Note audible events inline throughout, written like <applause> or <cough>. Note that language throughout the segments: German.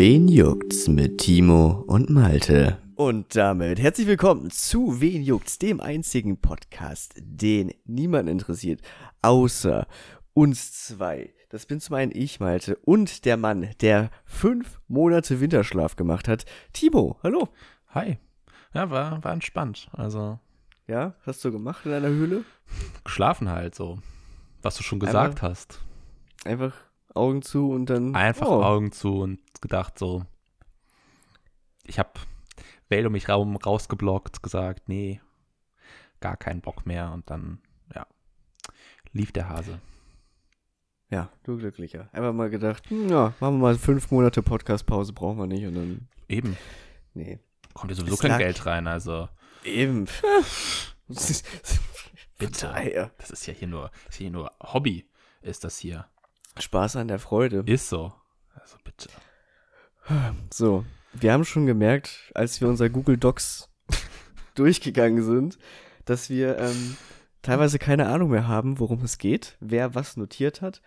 Wen juckt's mit Timo und Malte? Und damit herzlich willkommen zu Wen juckt's, dem einzigen Podcast, den niemand interessiert, außer uns zwei. Das bin zum einen ich, Malte, und der Mann, der fünf Monate Winterschlaf gemacht hat. Timo, hallo. Hi. Ja, war, war entspannt. Also. Ja, hast du gemacht in deiner Höhle? Geschlafen halt so. Was du schon gesagt einfach, hast. Einfach Augen zu und dann. Einfach oh. Augen zu und gedacht so. Ich hab Wähl um mich Raum rausgeblockt, gesagt, nee, gar keinen Bock mehr und dann, ja, lief der Hase. Ja, du glücklicher. Einfach mal gedacht, hm, ja, machen wir mal fünf Monate Podcast-Pause, brauchen wir nicht und dann. Eben. Nee. Kommt ja sowieso es kein lag... Geld rein, also. Eben. <laughs> Bitte. Das ist ja hier nur, ist hier nur Hobby, ist das hier. Spaß an der Freude. Ist so. Also bitte. So, wir haben schon gemerkt, als wir unser Google Docs <laughs> durchgegangen sind, dass wir ähm, teilweise keine Ahnung mehr haben, worum es geht, wer was notiert hat.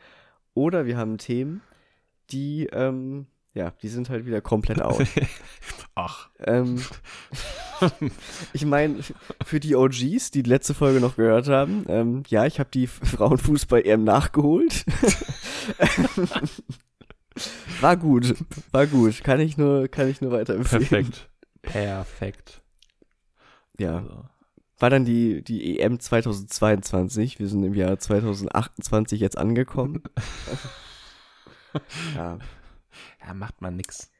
Oder wir haben Themen, die, ähm, ja, die sind halt wieder komplett <laughs> out. Ach. Ähm, <laughs> ich meine, für die OGs, die die letzte Folge noch gehört haben, ähm, ja, ich habe die Frauenfußball-EM nachgeholt. <laughs> war gut, war gut. Kann ich nur, kann ich nur weiterempfehlen. Perfekt. Perfekt. Ja. Also. War dann die, die EM 2022. Wir sind im Jahr 2028 jetzt angekommen. <laughs> ja. Ja, macht man nix.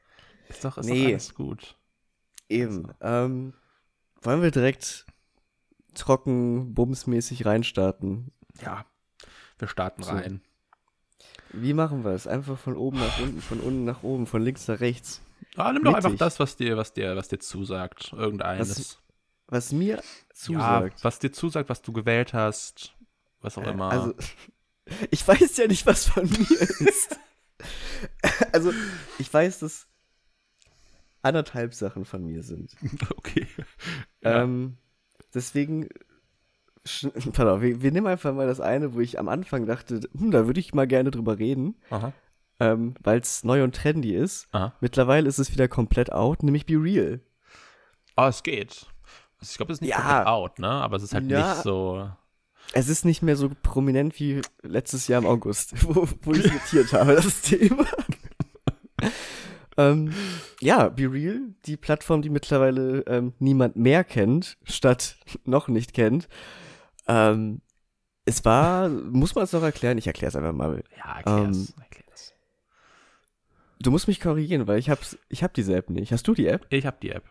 Ist doch, ist nee. doch alles gut. Eben. Also. Ähm, wollen wir direkt trocken, bumsmäßig reinstarten? Ja, wir starten so. rein. Wie machen wir es? Einfach von oben nach unten, von unten nach oben, von links nach rechts. Ah, nimm doch einfach das, was dir, was dir, was dir zusagt. Irgendeines. Was, was mir zusagt. Ja, was dir zusagt, was du gewählt hast. Was auch äh, immer. Also, <laughs> ich weiß ja nicht, was von mir ist. <laughs> also, ich weiß, dass anderthalb Sachen von mir sind. <laughs> Okay. Ja. Ähm, deswegen <laughs> Pardon, wir, wir, nehmen einfach mal das eine, wo ich am Anfang dachte, hm, da würde ich mal gerne drüber reden. Ähm, Weil es neu und trendy ist. Aha. Mittlerweile ist es wieder komplett out, nämlich Be Real. Ah, oh, es geht. Also ich glaube, es ist nicht ja. komplett out, ne? Aber es ist halt ja. nicht so. Es ist nicht mehr so prominent wie letztes Jahr im August, <laughs> wo, wo ich notiert habe, das <laughs> Thema. ähm, ja, Be Real, die Plattform, die mittlerweile ähm, niemand mehr kennt, statt noch nicht kennt. Ähm, es war, muss man es noch erklären? Ich erkläre es einfach mal. Ja, erklär's, ähm, erklär's. Du musst mich korrigieren, weil ich hab's, ich hab diese App nicht. Hast du die App? Ich hab die App.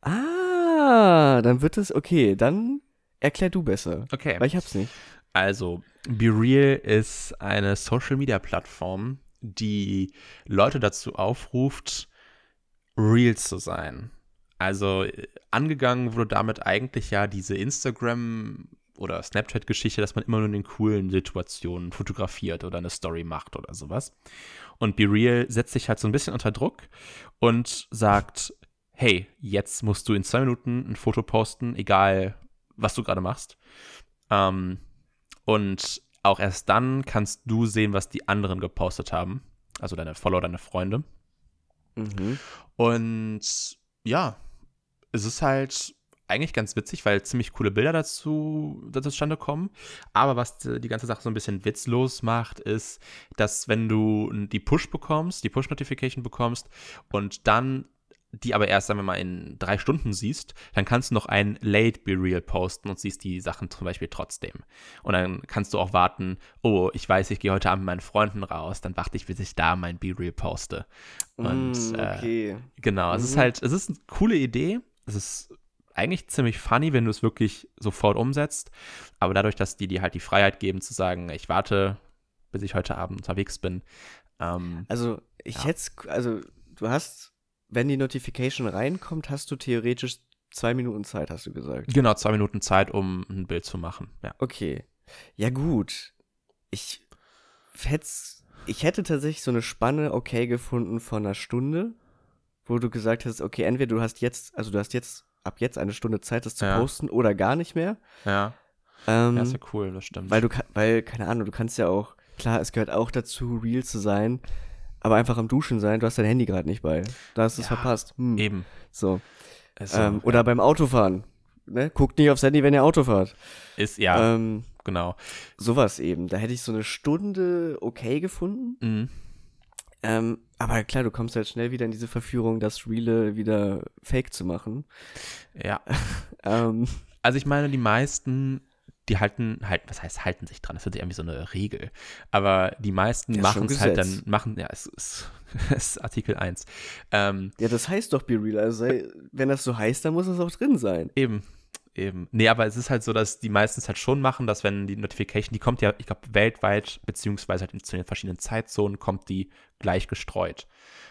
Ah, dann wird es, okay, dann erklär du besser. Okay. Weil ich hab's nicht. Also, BeReal ist eine Social-Media-Plattform, die Leute dazu aufruft, real zu sein. Also angegangen wurde damit eigentlich ja diese Instagram- oder Snapchat-Geschichte, dass man immer nur in den coolen Situationen fotografiert oder eine Story macht oder sowas. Und Be Real setzt sich halt so ein bisschen unter Druck und sagt, hey, jetzt musst du in zwei Minuten ein Foto posten, egal was du gerade machst. Ähm, und auch erst dann kannst du sehen, was die anderen gepostet haben. Also deine Follower, deine Freunde. Mhm. Und ja, es ist halt eigentlich ganz witzig, weil ziemlich coole Bilder dazu, dazu zustande kommen. Aber was die ganze Sache so ein bisschen witzlos macht, ist, dass wenn du die Push bekommst, die Push-Notification bekommst und dann die aber erst, sagen wir mal, in drei Stunden siehst, dann kannst du noch ein Late Be Real posten und siehst die Sachen zum Beispiel trotzdem. Und dann kannst du auch warten, oh, ich weiß, ich gehe heute Abend mit meinen Freunden raus, dann warte ich, bis ich da mein Be Real poste. Und mm, okay. äh, genau, mhm. es ist mhm. halt, es ist eine coole Idee. Es ist eigentlich ziemlich funny, wenn du es wirklich sofort umsetzt. Aber dadurch, dass die dir halt die Freiheit geben zu sagen, ich warte, bis ich heute Abend unterwegs bin. Ähm, also ich ja. hätte, also du hast wenn die Notification reinkommt, hast du theoretisch zwei Minuten Zeit, hast du gesagt. Genau, zwei Minuten Zeit, um ein Bild zu machen. Ja. Okay. Ja, gut. Ich hätte, ich hätte tatsächlich so eine Spanne okay gefunden von einer Stunde, wo du gesagt hast, okay, entweder du hast jetzt, also du hast jetzt ab jetzt eine Stunde Zeit, das zu ja. posten oder gar nicht mehr. Ja. Ähm, ja, ist ja cool, das stimmt. Weil du, weil, keine Ahnung, du kannst ja auch, klar, es gehört auch dazu, real zu sein, aber einfach am Duschen sein, du hast dein Handy gerade nicht bei. Da hast du es Ja, verpasst. Hm. Eben. So. Also, ähm, oder beim Autofahren. Ne? Guckt nicht aufs Handy, wenn ihr Auto fahrt. ist, ja, Ähm, genau. sowas eben. Da hätte ich so eine Stunde okay gefunden. Mhm. Ähm, aber klar, du kommst halt schnell wieder in diese Verführung, das Reale wieder fake zu machen. Ja. <laughs> Ähm, Also ich meine, die meisten, die halten, halt, was heißt halten sich dran? Das ist irgendwie so eine Regel. Aber die meisten Ja, machen es halt dann, machen, ja, es ist, <laughs> es ist Artikel 1. Ähm, ja, das heißt doch Be Real. Also, sei- wenn das so heißt, dann muss es auch drin sein. eben, eben. Nee, aber es ist halt so, dass die meisten es halt schon machen, dass wenn die Notification, die kommt ja, ich glaube, weltweit, beziehungsweise halt in, zu den verschiedenen Zeitzonen, kommt die gleich gestreut.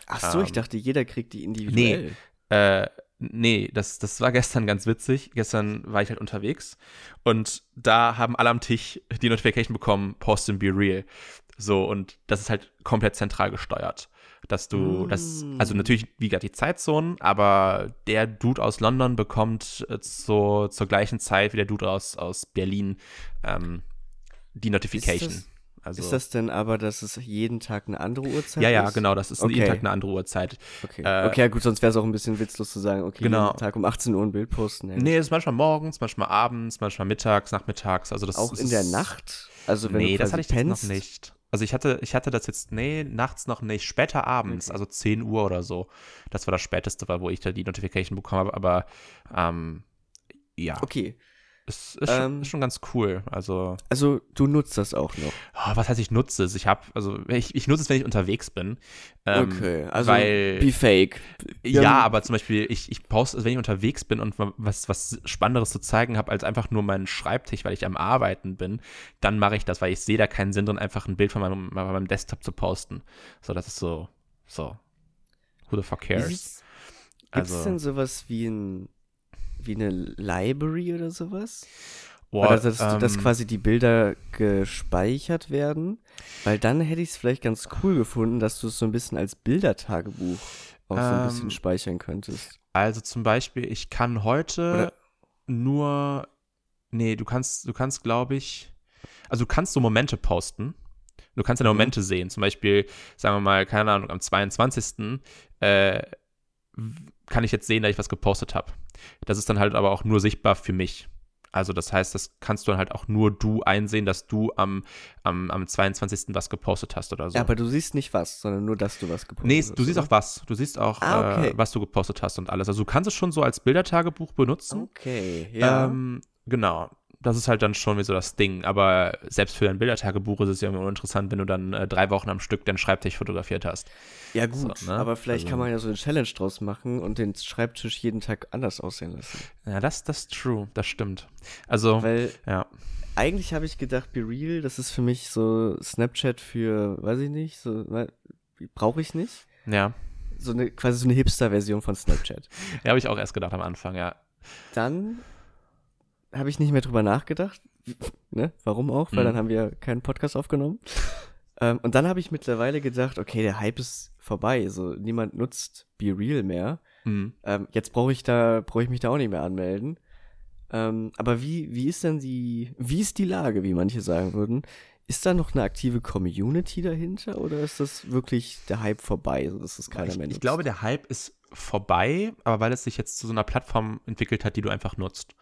Ach so, ich Ähm, dachte, jeder kriegt die individuell. Äh, nee, das, das war <laughs> gestern ganz witzig. Gestern war ich halt unterwegs und da haben alle am Tisch die Notification bekommen, Post and Be Real. So, und das ist halt komplett zentral gesteuert. Dass du, das, also Mm. natürlich, wie gesagt, die Zeitzonen, aber der Dude aus London bekommt äh, zur, zur gleichen Zeit wie der Dude aus, aus Berlin ähm, die Notification. das- also, Ist das denn aber, dass es jeden Tag eine andere Uhrzeit ja, ist? ja, genau, das ist jeden Okay. Tag eine andere Uhrzeit. Okay, Äh, okay ja, gut, sonst wäre es auch ein bisschen witzlos zu sagen, okay, Genau. jeden Tag um 18 Uhr ein Bild posten. Ja. Nee, es ist manchmal morgens, manchmal abends, manchmal mittags, nachmittags. Also das auch das in der ist- Nacht? Also wenn nee, du das hatte ich pennst, noch nicht. Also ich hatte, ich hatte das jetzt, nee, nachts noch nicht, später abends, Okay. also 10 Uhr oder so. Das war das späteste, war, wo ich da die Notification bekommen habe, aber ähm, ja, Okay, es ist, schon, Ähm, ist schon ganz cool. Also, also du nutzt das auch noch. oh, was heißt, ich nutze es? Ich habe, also ich, ich nutze es, wenn ich unterwegs bin. Ähm, okay, also weil, be fake. ja, Ja, aber zum Beispiel, ich, ich poste, also wenn ich unterwegs bin und was, was Spannenderes zu zeigen habe, als einfach nur meinen Schreibtisch, weil ich am Arbeiten bin, dann mache ich das, weil ich sehe da keinen Sinn drin, einfach ein Bild von meinem, von meinem Desktop zu posten. So, das ist so, so. Who the fuck cares? sieht's- Gibt's Also, denn sowas wie ein wie eine Library oder sowas? oder dass, dass ähm, quasi die Bilder gespeichert werden? Weil dann hätte ich es vielleicht ganz cool gefunden, dass du es so ein bisschen als Bildertagebuch auch so ein bisschen Ähm, speichern könntest. Also zum Beispiel, ich kann heute Oder- nur, nee, du kannst, du kannst, glaube ich, also du kannst so Momente posten. Du kannst deine Mhm. Momente sehen. Zum Beispiel, sagen wir mal, keine Ahnung, am 22. Äh, kann ich jetzt sehen, dass ich was gepostet habe. Das ist dann halt aber auch nur sichtbar für mich. Also das heißt, das kannst du dann halt auch nur du einsehen, dass du am, am, am 22. was gepostet hast oder so. Ja, aber du siehst nicht was, sondern nur, dass du was gepostet Nee, hast. du siehst oder? auch was. Du siehst auch, Ah, okay. äh, was du gepostet hast und alles. Also du kannst es schon so als Bildertagebuch benutzen. Okay, ja. Ähm, genau. Das ist halt dann schon wie so das Ding. Aber selbst für dein Bildertagebuch ist es ja immer uninteressant, wenn du dann äh, drei Wochen am Stück deinen Schreibtisch fotografiert hast. ja, gut, so, ne? aber vielleicht Also- kann man ja so eine Challenge draus machen und den Schreibtisch jeden Tag anders aussehen lassen. Ja, das, das ist true. Das stimmt. Also, Weil ja. eigentlich habe ich gedacht, Be Real, das ist für mich so Snapchat für, weiß ich nicht, so, brauche ich nicht. Ja. So eine, quasi so eine Hipster-Version von Snapchat. <laughs> Ja, habe ich auch erst gedacht am Anfang, ja. Dann habe ich nicht mehr drüber nachgedacht. Ne? Warum auch? Weil Mhm. dann haben wir keinen Podcast aufgenommen. ähm, und dann habe ich mittlerweile gedacht, okay, der Hype ist vorbei. So, niemand nutzt Be Real mehr. Mhm. Ähm, jetzt brauche ich da, brauche ich mich da auch nicht mehr anmelden. Ähm, aber wie, wie ist denn die, wie ist die Lage, wie manche sagen würden? Ist da noch eine aktive Community dahinter oder ist das wirklich der Hype vorbei, so dass es keiner ich, mehr ich nutzt? glaube, der Hype ist vorbei, aber weil es sich jetzt zu so einer Plattform entwickelt hat, die du einfach nutzt.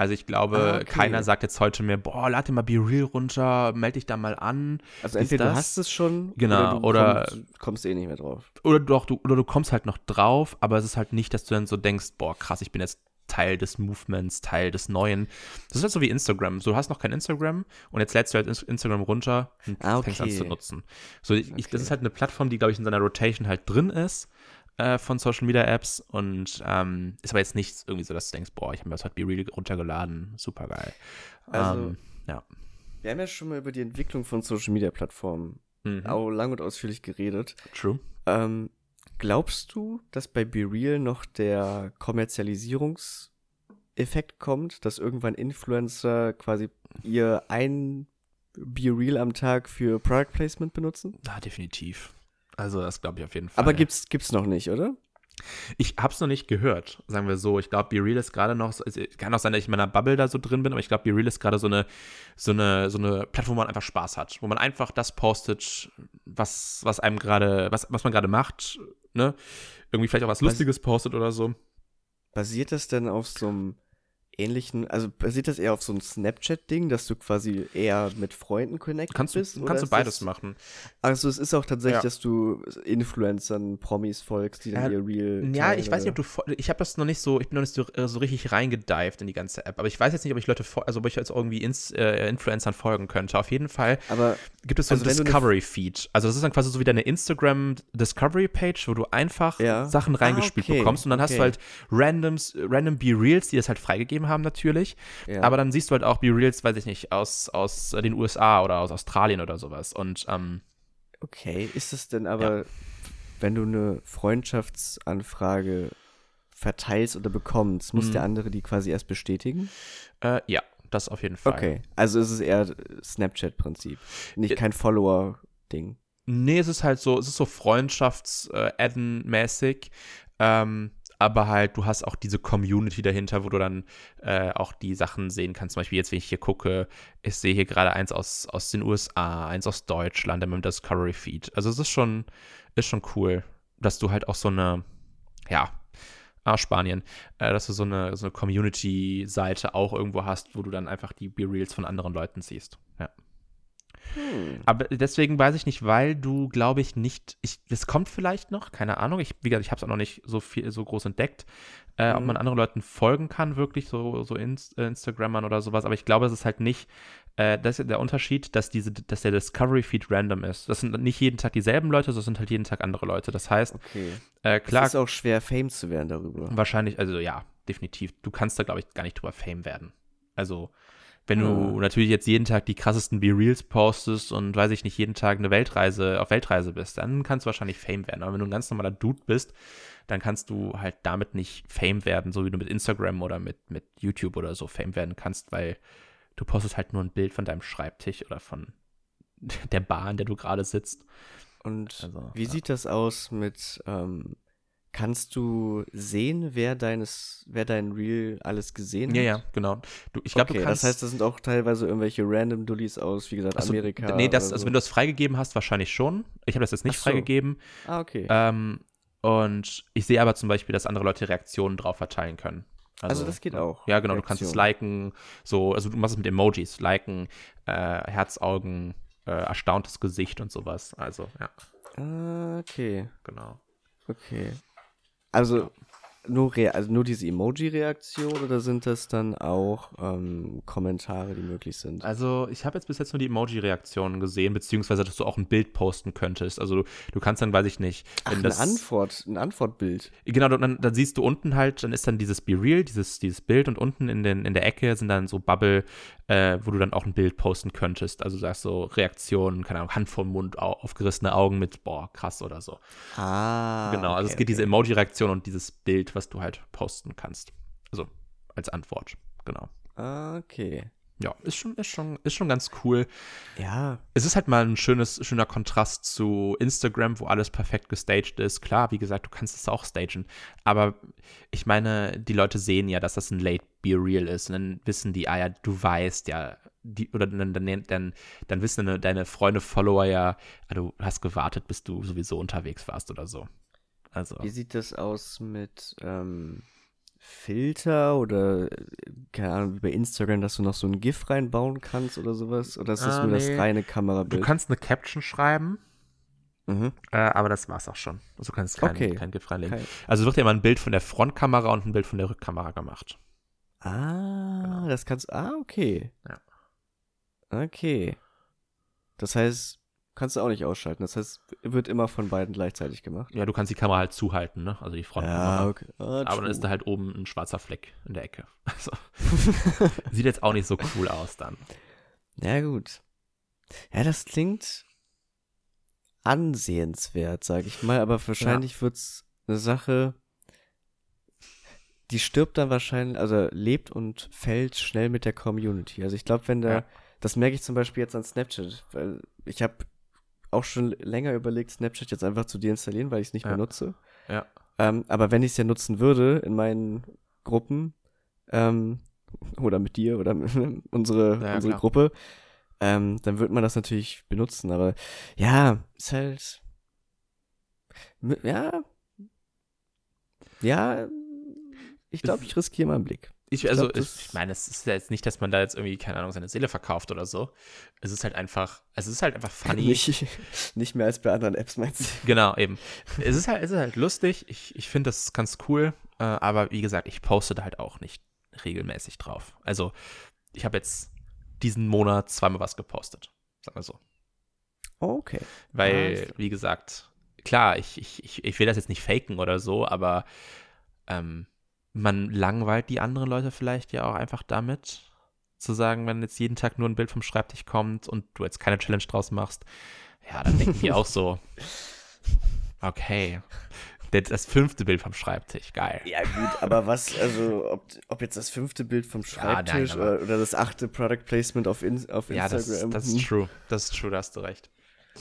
Also ich glaube, Ah, okay. keiner sagt jetzt heute mehr, boah, lad dir mal Be Real runter, melde dich da mal an. also entweder du das- hast es schon Genau, oder du oder- kommst, kommst eh nicht mehr drauf. Oder doch, du, oder du kommst halt noch drauf, aber es ist halt nicht, dass du dann so denkst, boah, krass, ich bin jetzt Teil des Movements, Teil des Neuen. Das ist halt so wie Instagram. So, du hast noch kein Instagram und jetzt lädst du halt Ins- Instagram runter und Ah, fängst an okay. zu nutzen. So, ich, ich, das Okay. ist halt eine Plattform, die, glaube ich, in seiner Rotation halt drin ist äh, von Social Media Apps und ähm, ist aber jetzt nicht irgendwie so, dass du denkst, boah, ich habe mir das halt Be Real runtergeladen, super geil. Also- ähm, ja. Wir haben ja schon mal über die Entwicklung von Social Media Plattformen Mhm. auch lang und ausführlich geredet. True. Ähm, glaubst du, dass bei Be Real noch der Kommerzialisierungseffekt kommt, dass irgendwann Influencer quasi ihr ein Be Real am Tag für Product Placement benutzen? Ja, definitiv. Also, das glaube ich auf jeden Fall. Aber gibt's, gibt's noch nicht, oder? Ich habe es noch nicht gehört, sagen wir so. Ich glaube, Be Real ist gerade noch, so- es kann auch sein, dass ich in meiner Bubble da so drin bin, aber ich glaube, Be Real ist gerade so eine, so, eine, so eine Plattform, wo man einfach Spaß hat, wo man einfach das postet, was, was einem gerade, was, was man gerade macht, ne? Irgendwie vielleicht auch was Lustiges postet oder so. Basiert das denn auf so einem ähnlichen, also basiert das eher auf so einem Snapchat-Ding, dass du quasi eher mit Freunden connected kannst bist? Du, kannst du beides das, machen. Also es ist auch tatsächlich, Ja. dass du Influencern, Promis folgst, die dann Ja, ihr Real Ja, ich weiß nicht, ob du, ich habe das noch nicht so, ich bin noch nicht so, äh, so richtig reingedived in die ganze App, aber ich weiß jetzt nicht, ob ich Leute, also ob ich jetzt irgendwie Ins, äh, Influencern folgen könnte. Auf jeden Fall Aber gibt es so Also ein Discovery-Feed. Also das ist dann quasi so wie deine Instagram Discovery-Page, wo du einfach Ja. Sachen reingespielt Ah, okay, bekommst und dann hast du okay. halt randoms, random B-Reels, die das halt freigegeben haben natürlich. ja. Aber dann siehst du halt auch B-Reels, weiß ich nicht, aus, aus äh, den USA oder aus Australien oder sowas. Und ähm, Okay, ist es denn aber, wenn du eine Freundschaftsanfrage verteilst oder bekommst, muss Mhm. der andere die quasi erst bestätigen? äh, ja, das auf jeden Fall. Okay, also ist es eher Snapchat-Prinzip, nicht Äh, kein Follower-Ding. Nee, es ist halt so, es ist so Freundschafts-Adden-mäßig. Ähm, aber halt, du hast auch diese Community dahinter, wo du dann äh, auch die Sachen sehen kannst. Zum Beispiel jetzt, wenn ich hier gucke, ich sehe hier gerade eins aus, aus den USA, eins aus Deutschland, mit dem Discovery Feed. Also es ist schon, ist schon cool, dass du halt auch so eine, ja, ah, Spanien, äh, dass du so eine, so eine Community-Seite auch irgendwo hast, wo du dann einfach die B-Reels von anderen Leuten siehst. Ja. Hm. Aber deswegen weiß ich nicht, weil du, glaube ich, nicht, ich, das kommt vielleicht noch, keine Ahnung. Ich, wie gesagt, ich habe es auch noch nicht so viel, so groß entdeckt, äh, ob Mhm. man anderen Leuten folgen kann, wirklich, so, so Inst äh, Instagrammern oder sowas. Aber ich glaube, es ist halt nicht, äh, das ist der Unterschied, dass diese, dass der Discovery Feed random ist. Das sind nicht jeden Tag dieselben Leute, das sind halt jeden Tag andere Leute. Das heißt, Okay. äh, Klar. klar, Es ist auch schwer, Fame zu werden darüber. wahrscheinlich, also ja, definitiv. Du kannst da, glaube ich, gar nicht drüber Fame werden. Also, wenn du natürlich jetzt jeden Tag die krassesten B-Reels postest und weiß ich nicht, jeden Tag eine Weltreise, auf Weltreise bist, dann kannst du wahrscheinlich Fame werden. Aber wenn du ein ganz normaler Dude bist, dann kannst du halt damit nicht Fame werden, so wie du mit Instagram oder mit, mit YouTube oder so Fame werden kannst, weil du postest halt nur ein Bild von deinem Schreibtisch oder von <laughs> der Bar, in der du gerade sitzt. Und Also, wie ja. sieht das aus mit, ähm, kannst du sehen, wer deines, wer dein Reel alles gesehen Ja, hat? ja, genau. Du, ich glaube, okay, du kannst. das heißt, das sind auch teilweise irgendwelche random Dullis aus, wie gesagt, Achso, Amerika. Nee, das, also so. wenn du das freigegeben hast, wahrscheinlich schon. Ich habe das jetzt nicht so. freigegeben. Ah, okay. Ähm, und ich sehe aber zum Beispiel, dass andere Leute Reaktionen drauf verteilen können. Also das geht auch, Ja, genau. Du kannst es liken, so, also du machst es mit Emojis, liken, äh, Herzaugen, äh, erstauntes Gesicht und sowas. Also, ja, ah, okay, genau. okay. Also nur, also nur diese Emoji-Reaktion oder sind das dann auch ähm, Kommentare, die möglich sind? Also, ich habe jetzt bis jetzt nur die Emoji-Reaktionen gesehen, beziehungsweise, dass du auch ein Bild posten könntest. Also, du, du kannst dann, weiß ich nicht, Ach, wenn das. Antwort, ein Antwortbild. Genau, dann, dann siehst du unten halt, dann ist dann dieses Be Real, dieses, dieses Bild und unten in, den, in der Ecke sind dann so Bubble, äh, wo du dann auch ein Bild posten könntest. Also du sagst so Reaktionen, keine Ahnung, Hand vor Mund, au aufgerissene Augen mit, boah, krass oder so. Ah. genau, also okay, es gibt diese okay. Emoji-Reaktion und dieses Bild, was du halt posten kannst. Also als Antwort, genau. Okay. Ja, ist schon, ist schon, ist schon ganz cool. Ja, Es ist halt mal ein schönes, schöner Kontrast zu Instagram, wo alles perfekt gestaged ist. Klar, wie gesagt, du kannst es auch stagen. Aber ich meine, die Leute sehen ja, dass das ein Late Be Real ist. Und dann wissen die, ah ja, du weißt ja, die, oder dann, dann, dann, dann wissen deine, deine Freunde, Follower ja, ah, du hast gewartet, bis du sowieso unterwegs warst oder so. Also. Wie sieht das aus mit ähm, Filter oder, äh, keine Ahnung, wie bei Instagram, dass du noch so ein GIF reinbauen kannst oder sowas? Oder ist das Ah, nur das nee. reine Du Kamerabild? kannst eine Caption schreiben, mhm. äh, aber das war's auch schon. Also du kannst kein, Okay. kein GIF reinlegen. Kein- Also wird ja immer ein Bild von der Frontkamera und ein Bild von der Rückkamera gemacht. Ah, Genau. das kannst Ah, okay. Ja. Okay. Das heißt, kannst du auch nicht ausschalten. Das heißt, wird immer von beiden gleichzeitig gemacht. Ja, du kannst die Kamera halt zuhalten, ne? Also die Frontkamera. okay. Ah, Aber dann ist da halt oben ein schwarzer Fleck in der Ecke. <laughs> Also, <laughs> sieht jetzt auch nicht so cool aus dann. Ja, gut. Ja, das klingt ansehenswert, sag ich mal, aber wahrscheinlich wird's eine Sache, die stirbt dann wahrscheinlich, also lebt und fällt schnell mit der Community. Also ich glaube, wenn da, Ja. das merke ich zum Beispiel jetzt an Snapchat, weil ich habe auch schon länger überlegt, Snapchat jetzt einfach zu deinstallieren, weil ich es nicht Ja. mehr nutze. Ja. Ähm, aber wenn ich es ja nutzen würde in meinen Gruppen, ähm, <laughs> oder mit dir oder mit <laughs> unsere, Ja, unsere klar. Gruppe, ähm, dann wird man das natürlich benutzen. Aber ja, ist halt. Ja. Ja. Ich glaube, ich riskiere mal einen Blick. Ich, also, ich, glaub, ich meine, es ist ja jetzt nicht, dass man da jetzt irgendwie, keine Ahnung, seine Seele verkauft oder so. Es ist halt einfach, es ist halt einfach funny. Nicht, <laughs> nicht mehr als bei anderen Apps, meinst du? Genau, eben. es, ist halt, es ist halt lustig. Ich, ich finde das ganz cool. Äh, aber wie gesagt, ich poste da halt auch nicht regelmäßig drauf. Also, ich habe jetzt diesen Monat zweimal was gepostet. Sagen wir so. Okay. Weil, ah, wie gesagt, klar, ich, ich, ich, ich will das jetzt nicht faken oder so, aber ähm, man langweilt die anderen Leute vielleicht ja auch einfach damit, zu sagen, wenn jetzt jeden Tag nur ein Bild vom Schreibtisch kommt und du jetzt keine Challenge draus machst, ja, dann denken die auch so, okay, das fünfte Bild vom Schreibtisch, geil. Ja, gut, aber was, also, ob, ob jetzt das fünfte Bild vom Schreibtisch ja, nein, oder, oder, das achte Product Placement auf, in, auf ja, Instagram. Ja, das, das, ist true. Das ist true, da hast du recht.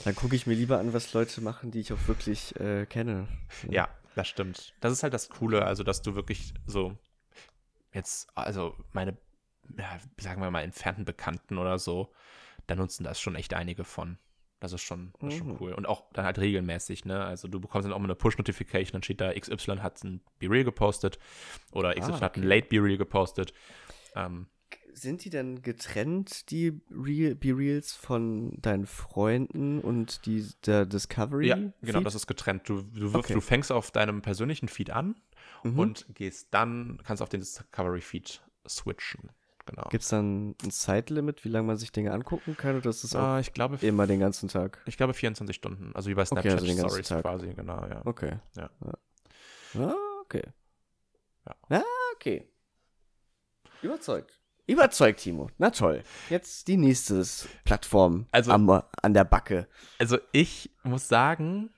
Dann gucke ich mir lieber an, was Leute machen, die ich auch wirklich äh, kenne. Ja, das stimmt. Das ist halt das Coole, also, dass du wirklich so jetzt, also meine, ja, sagen wir mal, entfernten Bekannten oder so, da nutzen das schon echt einige von. Das ist schon, das ist schon mhm. cool. Und auch dann halt regelmäßig, ne? Also du bekommst dann auch mal eine Push-Notification, dann steht da, XY hat ein Be-Real gepostet oder XY ah, okay. hat ein Late Be-Real gepostet. Ähm, Sind die denn getrennt, die Be-Reals von deinen Freunden und die, der Discovery? Ja, genau, das ist getrennt. Du, du, okay. du fängst auf deinem persönlichen Feed an mhm. und gehst dann, kannst auf den Discovery-Feed switchen. Genau. Gibt es dann ein Zeitlimit, wie lange man sich Dinge angucken kann? Oder ist das auch ah, ich glaube, immer den ganzen Tag? Ich glaube 24 Stunden. Also wie bei Snapchat okay, also Stories quasi, genau, ja. Okay. Ja. Ah, okay. Ja. Ah, okay. Überzeugt. Überzeugt, Timo. Na toll. Jetzt die nächste Plattform also, am, an der Backe. Also ich muss sagen,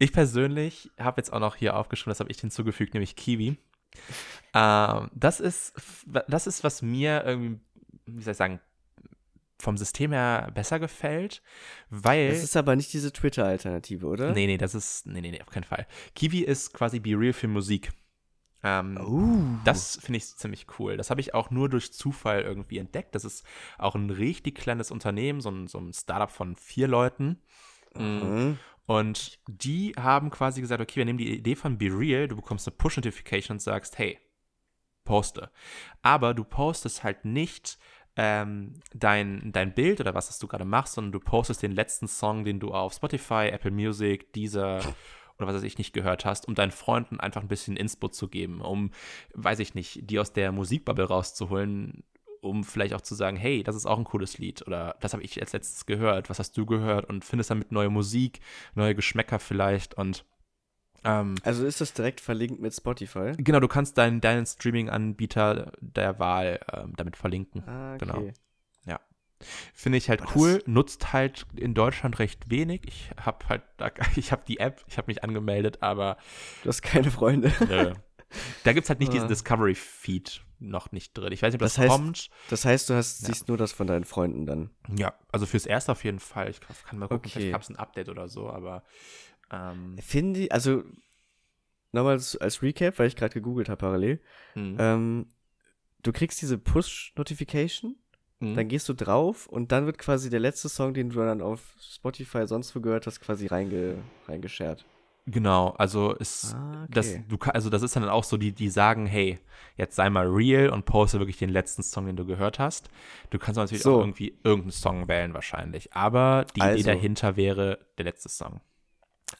ich persönlich habe jetzt auch noch hier aufgeschrieben, das habe ich hinzugefügt, nämlich Kiwi. Ähm, das, ist, das ist, was mir irgendwie, wie soll ich sagen, vom System her besser gefällt, weil. Das ist aber nicht diese Twitter-Alternative, oder? Nee, nee, das ist. Nee, nee, nee, auf keinen Fall. Kiwi ist quasi Be Real für Musik. Ähm, uh. Das finde ich ziemlich cool. Das habe ich auch nur durch Zufall irgendwie entdeckt. Das ist auch ein richtig kleines Unternehmen, so ein, so ein Startup von vier Leuten. Mhm. Und die haben quasi gesagt, okay, wir nehmen die Idee von Be Real, du bekommst eine Push-Notification und sagst, hey, poste. Aber du postest halt nicht ähm, dein, dein Bild oder was, was du gerade machst, sondern du postest den letzten Song, den du auf Spotify, Apple Music, Deezer <laughs> oder was weiß ich nicht gehört hast, um deinen Freunden einfach ein bisschen Inspo zu geben, um, weiß ich nicht, die aus der Musikbubble rauszuholen, um vielleicht auch zu sagen, hey, das ist auch ein cooles Lied oder das habe ich als letztes gehört, was hast du gehört und findest damit neue Musik, neue Geschmäcker vielleicht und ähm, also ist das direkt verlinkt mit Spotify? Genau, du kannst deinen, deinen Streaming-Anbieter der Wahl ähm, damit verlinken. Ah, okay. Genau. Finde ich halt cool, nutzt halt in Deutschland recht wenig. Ich habe halt, <laughs> ich habe die App, ich habe mich angemeldet, aber. Du hast keine Freunde. Nö. Da gibt es halt nicht ah. diesen Discovery-Feed noch nicht drin. Ich weiß nicht, ob das, das heißt, kommt. Das heißt, du hast, ja. siehst nur das von deinen Freunden dann. Ja, also fürs Erste auf jeden Fall. Ich kann mal gucken, okay. vielleicht gab es ein Update oder so, aber ähm, Finde ich, also nochmal als, Recap, weil ich gerade gegoogelt habe parallel. Mhm. Ähm, du kriegst diese Push-Notification, mhm. dann gehst du drauf und dann wird quasi der letzte Song, den du dann auf Spotify sonst wo gehört hast, quasi reinge, reingeschert. Genau, also ist ah, okay. das du also das ist dann auch so die die sagen, hey, jetzt sei mal real und poste wirklich den letzten Song, den du gehört hast. Du kannst natürlich so. auch irgendwie irgendeinen Song wählen wahrscheinlich, aber die also. Idee dahinter wäre der letzte Song.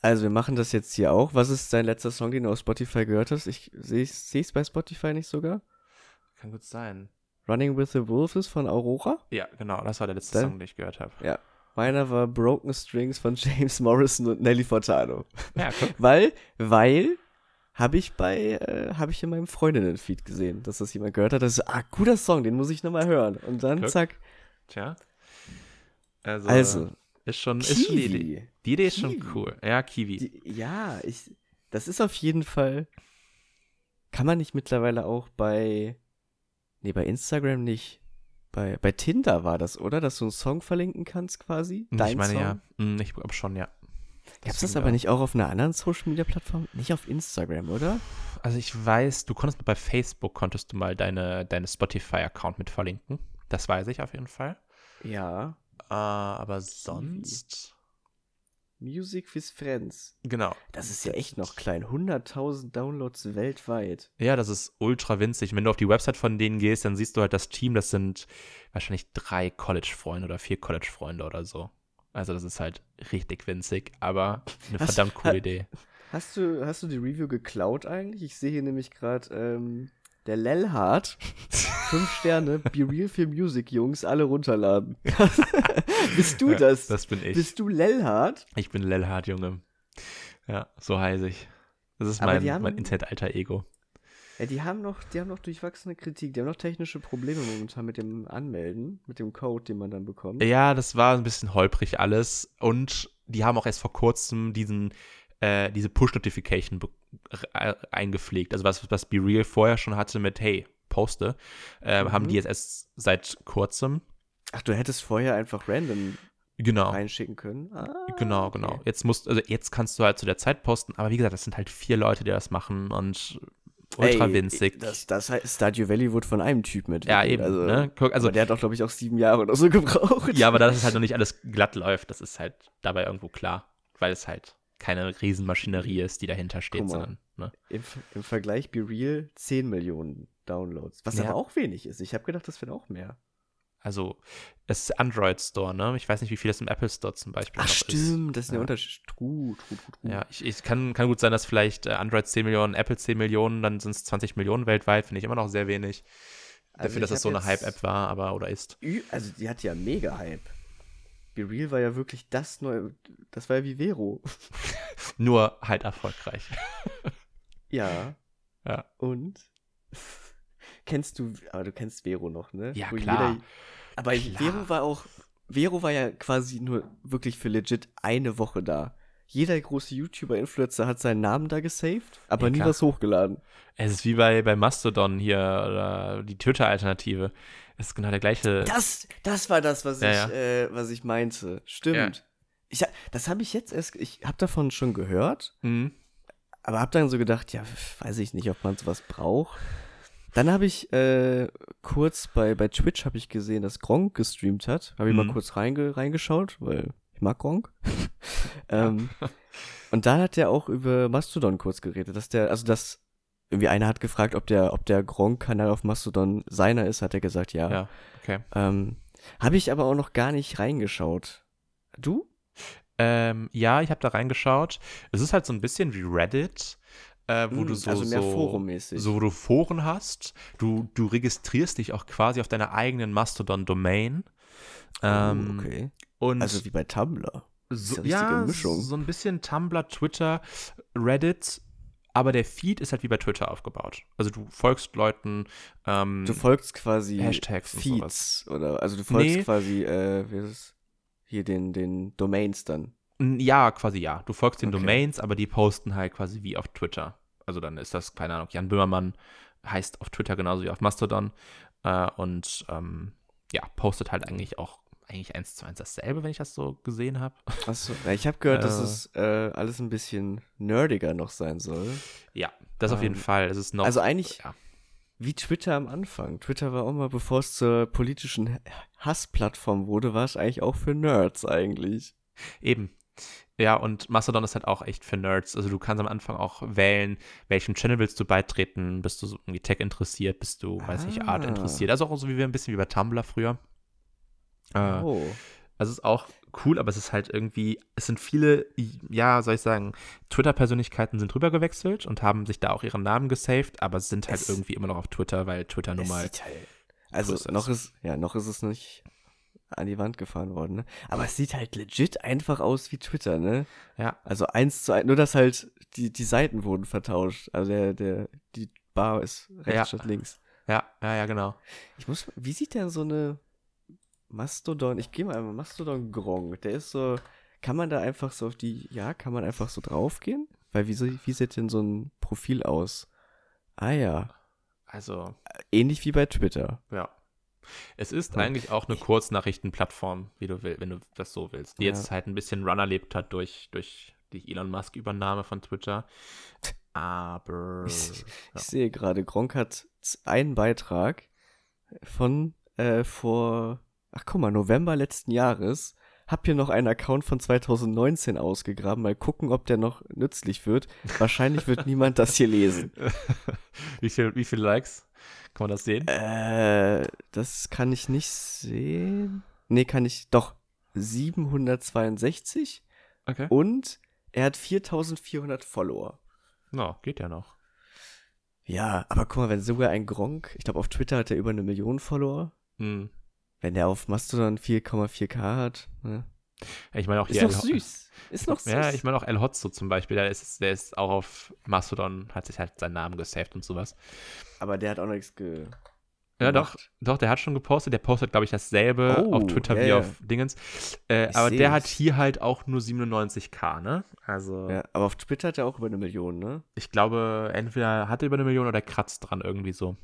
Also wir machen das jetzt hier auch. Was ist dein letzter Song, den du auf Spotify gehört hast? Ich sehe es bei Spotify nicht sogar. Kann gut sein. Running with the Wolves von Aurora? Ja, genau, das war der letzte Dann, Song, den ich gehört habe. Ja. Meiner war Broken Strings von <laughs> James Morrison und Nelly Furtado. Ja, guck. <laughs> weil, weil habe ich bei, äh, habe ich in meinem Freundinnen-Feed gesehen, dass das jemand gehört hat. Das ist, ah, guter Song, den muss ich nochmal hören. Und dann, guck. zack. Tja. Also, also ist schon, Kiwi. ist schon die Idee. Die Idee ist Kiwi. schon cool. Ja, Kiwi. Die, ja, ich, das ist auf jeden Fall. Kann man nicht mittlerweile auch bei. Nee, bei Instagram nicht. Bei, bei Tinder war das, oder? Dass du einen Song verlinken kannst quasi? Dein ich meine Song? ja. Hm, ich glaube schon, ja. Gab es das aber nicht auch auf einer anderen Social Media Plattform? Nicht auf Instagram, oder? Also ich weiß, du konntest bei Facebook konntest du mal deine, deine Spotify-Account mit verlinken. Das weiß ich auf jeden Fall. Ja. aber sonst. Music with Friends. Genau. Das ist ja echt noch klein. 100.000 Downloads weltweit. Ja, das ist ultra winzig. Wenn du auf die Website von denen gehst, dann siehst du halt das Team, das sind wahrscheinlich drei College-Freunde oder vier College-Freunde oder so. Also das ist halt richtig winzig, aber eine Hast- verdammt coole ha- Idee. Hast du, hast du die Review geklaut eigentlich? Ich sehe hier nämlich gerade ähm, der Lelhard. Fünf Sterne, Be Real für Music, Jungs, alle runterladen. <laughs> Bist du Ja, das? Das bin ich. Bist du Lelhard? Ich bin Lelhard, Junge. Ja, so heiße ich. Das ist Aber mein, haben- mein Internet-Alter-Ego. Ja, die haben noch, die haben noch durchwachsene Kritik, die haben noch technische Probleme momentan mit dem Anmelden, mit dem Code, den man dann bekommt. Ja, das war ein bisschen holprig alles. Und die haben auch erst vor kurzem diesen, äh, diese Push-Notification äh, eingepflegt. Also was, was Be Real vorher schon hatte mit, hey, poste, äh, haben Mhm. die jetzt erst seit kurzem. Ach, du hättest vorher einfach random Genau. reinschicken können. Ah, Genau, okay. genau. Jetzt musst, also jetzt kannst du halt zu der Zeit posten, aber wie gesagt, das sind halt vier Leute, die das machen und ultra Ey, winzig. Das, das heißt, Stardew Valley wurde von einem Typen mit. ja, eben, Also, ne? Guck, also der hat auch, glaube ich, auch sieben Jahre oder so <laughs> gebraucht. Ja, aber dass es halt noch nicht alles glatt läuft, das ist halt dabei irgendwo klar, weil es halt keine Riesenmaschinerie ist, die dahinter steht, sondern, ne? Im, Im Vergleich Be Real 10 Millionen Downloads. Was Ja. aber auch wenig ist. Ich habe gedacht, das wäre auch mehr. Also, es ist Android Store, ne? Ich weiß nicht, wie viel das im Apple Store zum Beispiel Ach, stimmt, das ist der Ja. Unterschied. True, true, true, true. ist. Ja, ich, ich kann, kann gut sein, dass vielleicht äh, Android 10 Millionen, Apple 10 Millionen, dann sind es 20 Millionen weltweit, finde ich immer noch sehr wenig. Also Dafür, dass es so eine Hype-App war, aber oder ist. Also, die hat ja mega Hype. Be Real war ja wirklich das neue. Das war ja wie Vero. <laughs> Nur halt erfolgreich. <laughs> Ja. Ja. Und? kennst du, aber du kennst Vero noch, ne? Ja, Wo klar. aber Klar. Vero war auch, Vero war ja quasi nur wirklich für legit eine Woche da. Jeder große YouTuber-Influencer hat seinen Namen da gesaved, aber Ja, nie was hochgeladen. Es ist wie bei, bei Mastodon hier oder die Twitter-Alternative. Es ist genau der gleiche. Das, das war das, was ich, Ja, ja. Äh, was ich meinte. Stimmt. Ich, das habe ich jetzt erst, ich habe davon schon gehört, Mhm. aber habe dann so gedacht, ja, weiß ich nicht, ob man sowas braucht. Dann habe ich äh, kurz bei, bei Twitch habe ich gesehen, dass Gronk gestreamt hat. Habe ich Mhm. mal kurz reinge reingeschaut, weil ich mag Gronk. <laughs> ähm, und da hat er auch über Mastodon kurz geredet, dass der, also dass irgendwie einer hat gefragt, ob der, ob der Gronk-Kanal auf Mastodon seiner ist, hat er gesagt, ja. Ja, okay. Ähm, habe ich aber auch noch gar nicht reingeschaut. Du? Ähm, ja, ich habe da reingeschaut. Es ist halt so ein bisschen wie Reddit, äh, wo Hm, du so, also mehr so, forummäßig. so wo du Foren hast. Du, du registrierst dich auch quasi auf deiner eigenen Mastodon-Domain. Ähm, oh, okay. Und Also wie bei Tumblr. so, ja, Mischung. so ein bisschen Tumblr, Twitter, Reddit. Aber der Feed ist halt wie bei Twitter aufgebaut. Also du folgst Leuten. Ähm, Du folgst quasi Hashtags und Feeds oder also du folgst Nee. quasi äh, wie ist es? hier den den Domains dann. Ja, quasi ja. Du folgst den Okay. Domains, aber die posten halt quasi wie auf Twitter. Also dann ist das, keine Ahnung, Jan Böhmermann heißt auf Twitter genauso wie auf Mastodon. Äh, und ähm, ja, postet halt eigentlich auch eigentlich eins zu eins dasselbe, wenn ich das so gesehen habe. Achso, ich habe gehört, dass Äh. es äh, alles ein bisschen nerdiger noch sein soll. Ja, das auf jeden Ähm, Fall. Es ist noch. also eigentlich- Ja, Wie Twitter am Anfang. Twitter war auch mal, bevor es zur politischen Hassplattform wurde, war es eigentlich auch für Nerds eigentlich. eben. Ja, und Mastodon ist halt auch echt für Nerds. Also du kannst am Anfang auch wählen, welchem Channel willst du beitreten. Bist du so irgendwie Tech interessiert? Bist du, weiß nicht, Art Ah. interessiert? Also auch so wie wir ein bisschen wie bei Tumblr früher. Äh, Oh. Also es ist auch cool, aber es ist halt irgendwie, es sind viele, ja, soll ich sagen, Twitter-Persönlichkeiten sind rübergewechselt und haben sich da auch ihren Namen gesaved, aber sind halt Es- irgendwie immer noch auf Twitter, weil Twitter nun mal. halt, also ist noch ist, ja, noch ist es nicht an die Wand gefahren worden, ne? Aber es sieht halt legit einfach aus wie Twitter, ne? Ja, Also eins zu eins, nur dass halt die, die Seiten wurden vertauscht. Also der, der, die Bar ist rechts Ja. statt links. ja, ja, ja, genau. Ich muss, wie sieht denn so eine Mastodon, ich gehe mal einmal Mastodon Gronk, der ist so, kann man da einfach so auf die, ja, kann man einfach so draufgehen? Weil wie, so- wie sieht denn so ein Profil aus? Ah ja, Also, ähnlich wie bei Twitter. ja. Es ist Hm. eigentlich auch eine Kurznachrichtenplattform, wie du willst, wenn du das so willst. Die Ja. jetzt halt ein bisschen Run erlebt hat durch, durch die Elon Musk-Übernahme von Twitter. Aber <laughs> Ich, ja. ich sehe gerade, Gronk hat einen Beitrag von äh, vor ach guck mal, November letzten Jahres, hab hier noch einen Account von 2019 ausgegraben, mal gucken, ob der noch nützlich wird. Wahrscheinlich wird niemand das hier lesen. <laughs> wie, viel, wie viele Likes? Kann man das sehen? Äh, das kann ich nicht sehen. Nee, kann ich, doch, 762 Okay. und er hat 4400 Follower. No, geht ja noch. Ja, aber guck mal, wenn sogar ein Gronk, ich glaube auf Twitter hat er über eine Million Follower, Hm. Wenn der auf Mastodon 4,4k hat, ne? Ich meine auch Ist hier. noch El- süß. Ist noch süß. Ja, ich meine auch El Hotzo zum Beispiel, der ist, der ist auch auf Mastodon, hat sich halt seinen Namen gesaved und sowas. aber der hat auch nichts ge Ja, doch, doch, der hat schon gepostet. Der postet, glaube ich, dasselbe Oh, auf Twitter ja, wie auf Dingens. Äh, aber der hat seh's. hier halt auch nur 97k, ne? Also, Ja, aber auf Twitter hat er auch über eine Million, ne? ich glaube, entweder hat er über eine Million oder kratzt dran irgendwie so.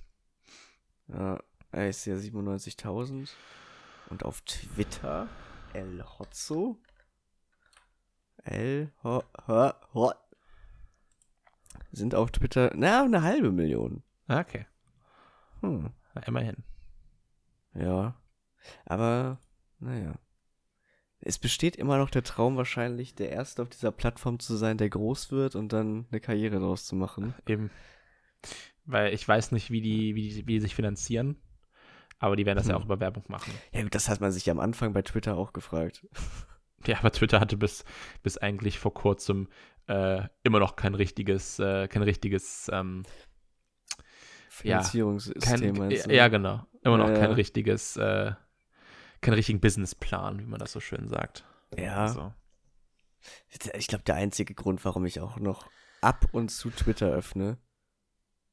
Ja, er ist ja 97.000. Und auf Twitter El Hotzo. El Ho, Ho, Ho. Sind auf Twitter, na, eine halbe Million. Okay, Hm. na, immerhin. Ja. Aber, naja. Es besteht immer noch der Traum wahrscheinlich, der Erste auf dieser Plattform zu sein, der groß wird und dann eine Karriere daraus zu machen. Eben. Weil ich weiß nicht, wie die, wie die, wie die sich finanzieren. Aber die werden das ja Hm. auch über Werbung machen. Ja gut, das hat man sich ja am Anfang bei Twitter auch gefragt. Ja, aber Twitter hatte bis, bis eigentlich vor kurzem äh, immer noch kein richtiges, äh, kein richtiges, ähm, Ja, Finanzierungssystem kein, meinst du? ja, genau. Immer noch Ja, kein ja. richtiges, äh, keinen richtigen Businessplan, wie man das so schön sagt. Ja. Also, Ich glaube, der einzige Grund, warum ich auch noch ab und zu Twitter öffne,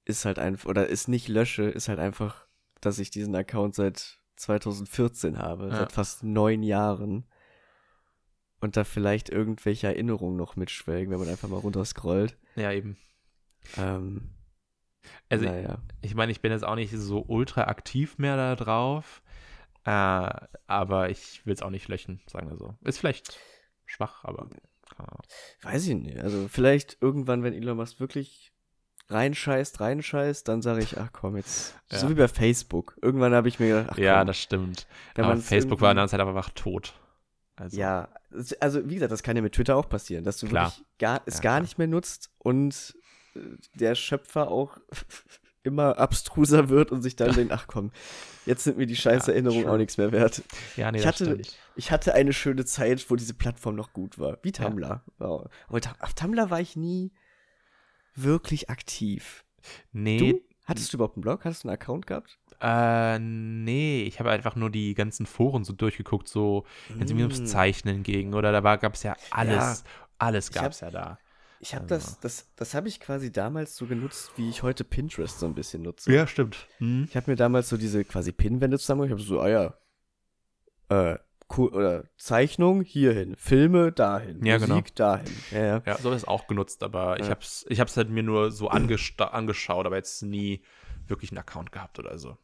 ist halt einfach, oder ist nicht lösche, ist halt einfach, dass ich diesen Account seit 2014 habe, Ja. seit fast neun Jahren. Und da vielleicht irgendwelche Erinnerungen noch mitschwelgen, wenn man einfach mal runterscrollt. ja, eben. Ähm, Also, naja. ich meine, ich bin jetzt auch nicht so ultra aktiv mehr da drauf. Äh, aber ich will es auch nicht löschen, sagen wir so. Ist vielleicht schwach, aber. Weiß ich nicht. Also vielleicht irgendwann, wenn Elon Musk wirklich reinscheißt, reinscheißt, dann sage ich, ach komm, jetzt. Ja. So wie bei Facebook. Irgendwann habe ich mir gedacht, ach ja, komm, das stimmt. aber Facebook war in der Zeit einfach tot. Also, Ja, also wie gesagt, das kann ja mit Twitter auch passieren, dass du Klar. wirklich gar, es Ja, gar nicht mehr nutzt und äh, der Schöpfer auch <laughs> immer abstruser wird und sich dann denkt, ach komm, jetzt sind mir die scheiß Ja, Erinnerungen auch nichts mehr wert. ja nee, Ich das hatte- stimmt. Ich hatte eine schöne Zeit, wo diese Plattform noch gut war, wie Ja. Tumblr. Ja. Aber Ta- auf Tumblr war ich nie wirklich aktiv. Nee, Du? Hattest du überhaupt einen Blog? Hattest du einen Account gehabt? Äh, nee, ich habe einfach nur die ganzen Foren so durchgeguckt, so, wenn es irgendwie ums. Zeichnen ging, oder da gab es ja alles, alles Ich hab- gab es ja da. Ich habe Also. das, das, das habe ich quasi damals so genutzt, wie ich heute Pinterest so ein bisschen nutze. stimmt. Hm? Ich habe mir damals so diese quasi Pinwände zusammen, ich habe so, ah ja, äh, oder Zeichnung hierhin, Filme dahin, Ja, Musik genau. dahin. Ja, ja. Ja, so habe ich es auch genutzt, aber ich Ja. habe es ich hab's halt mir nur so angeschaut, aber jetzt nie wirklich einen Account gehabt oder so.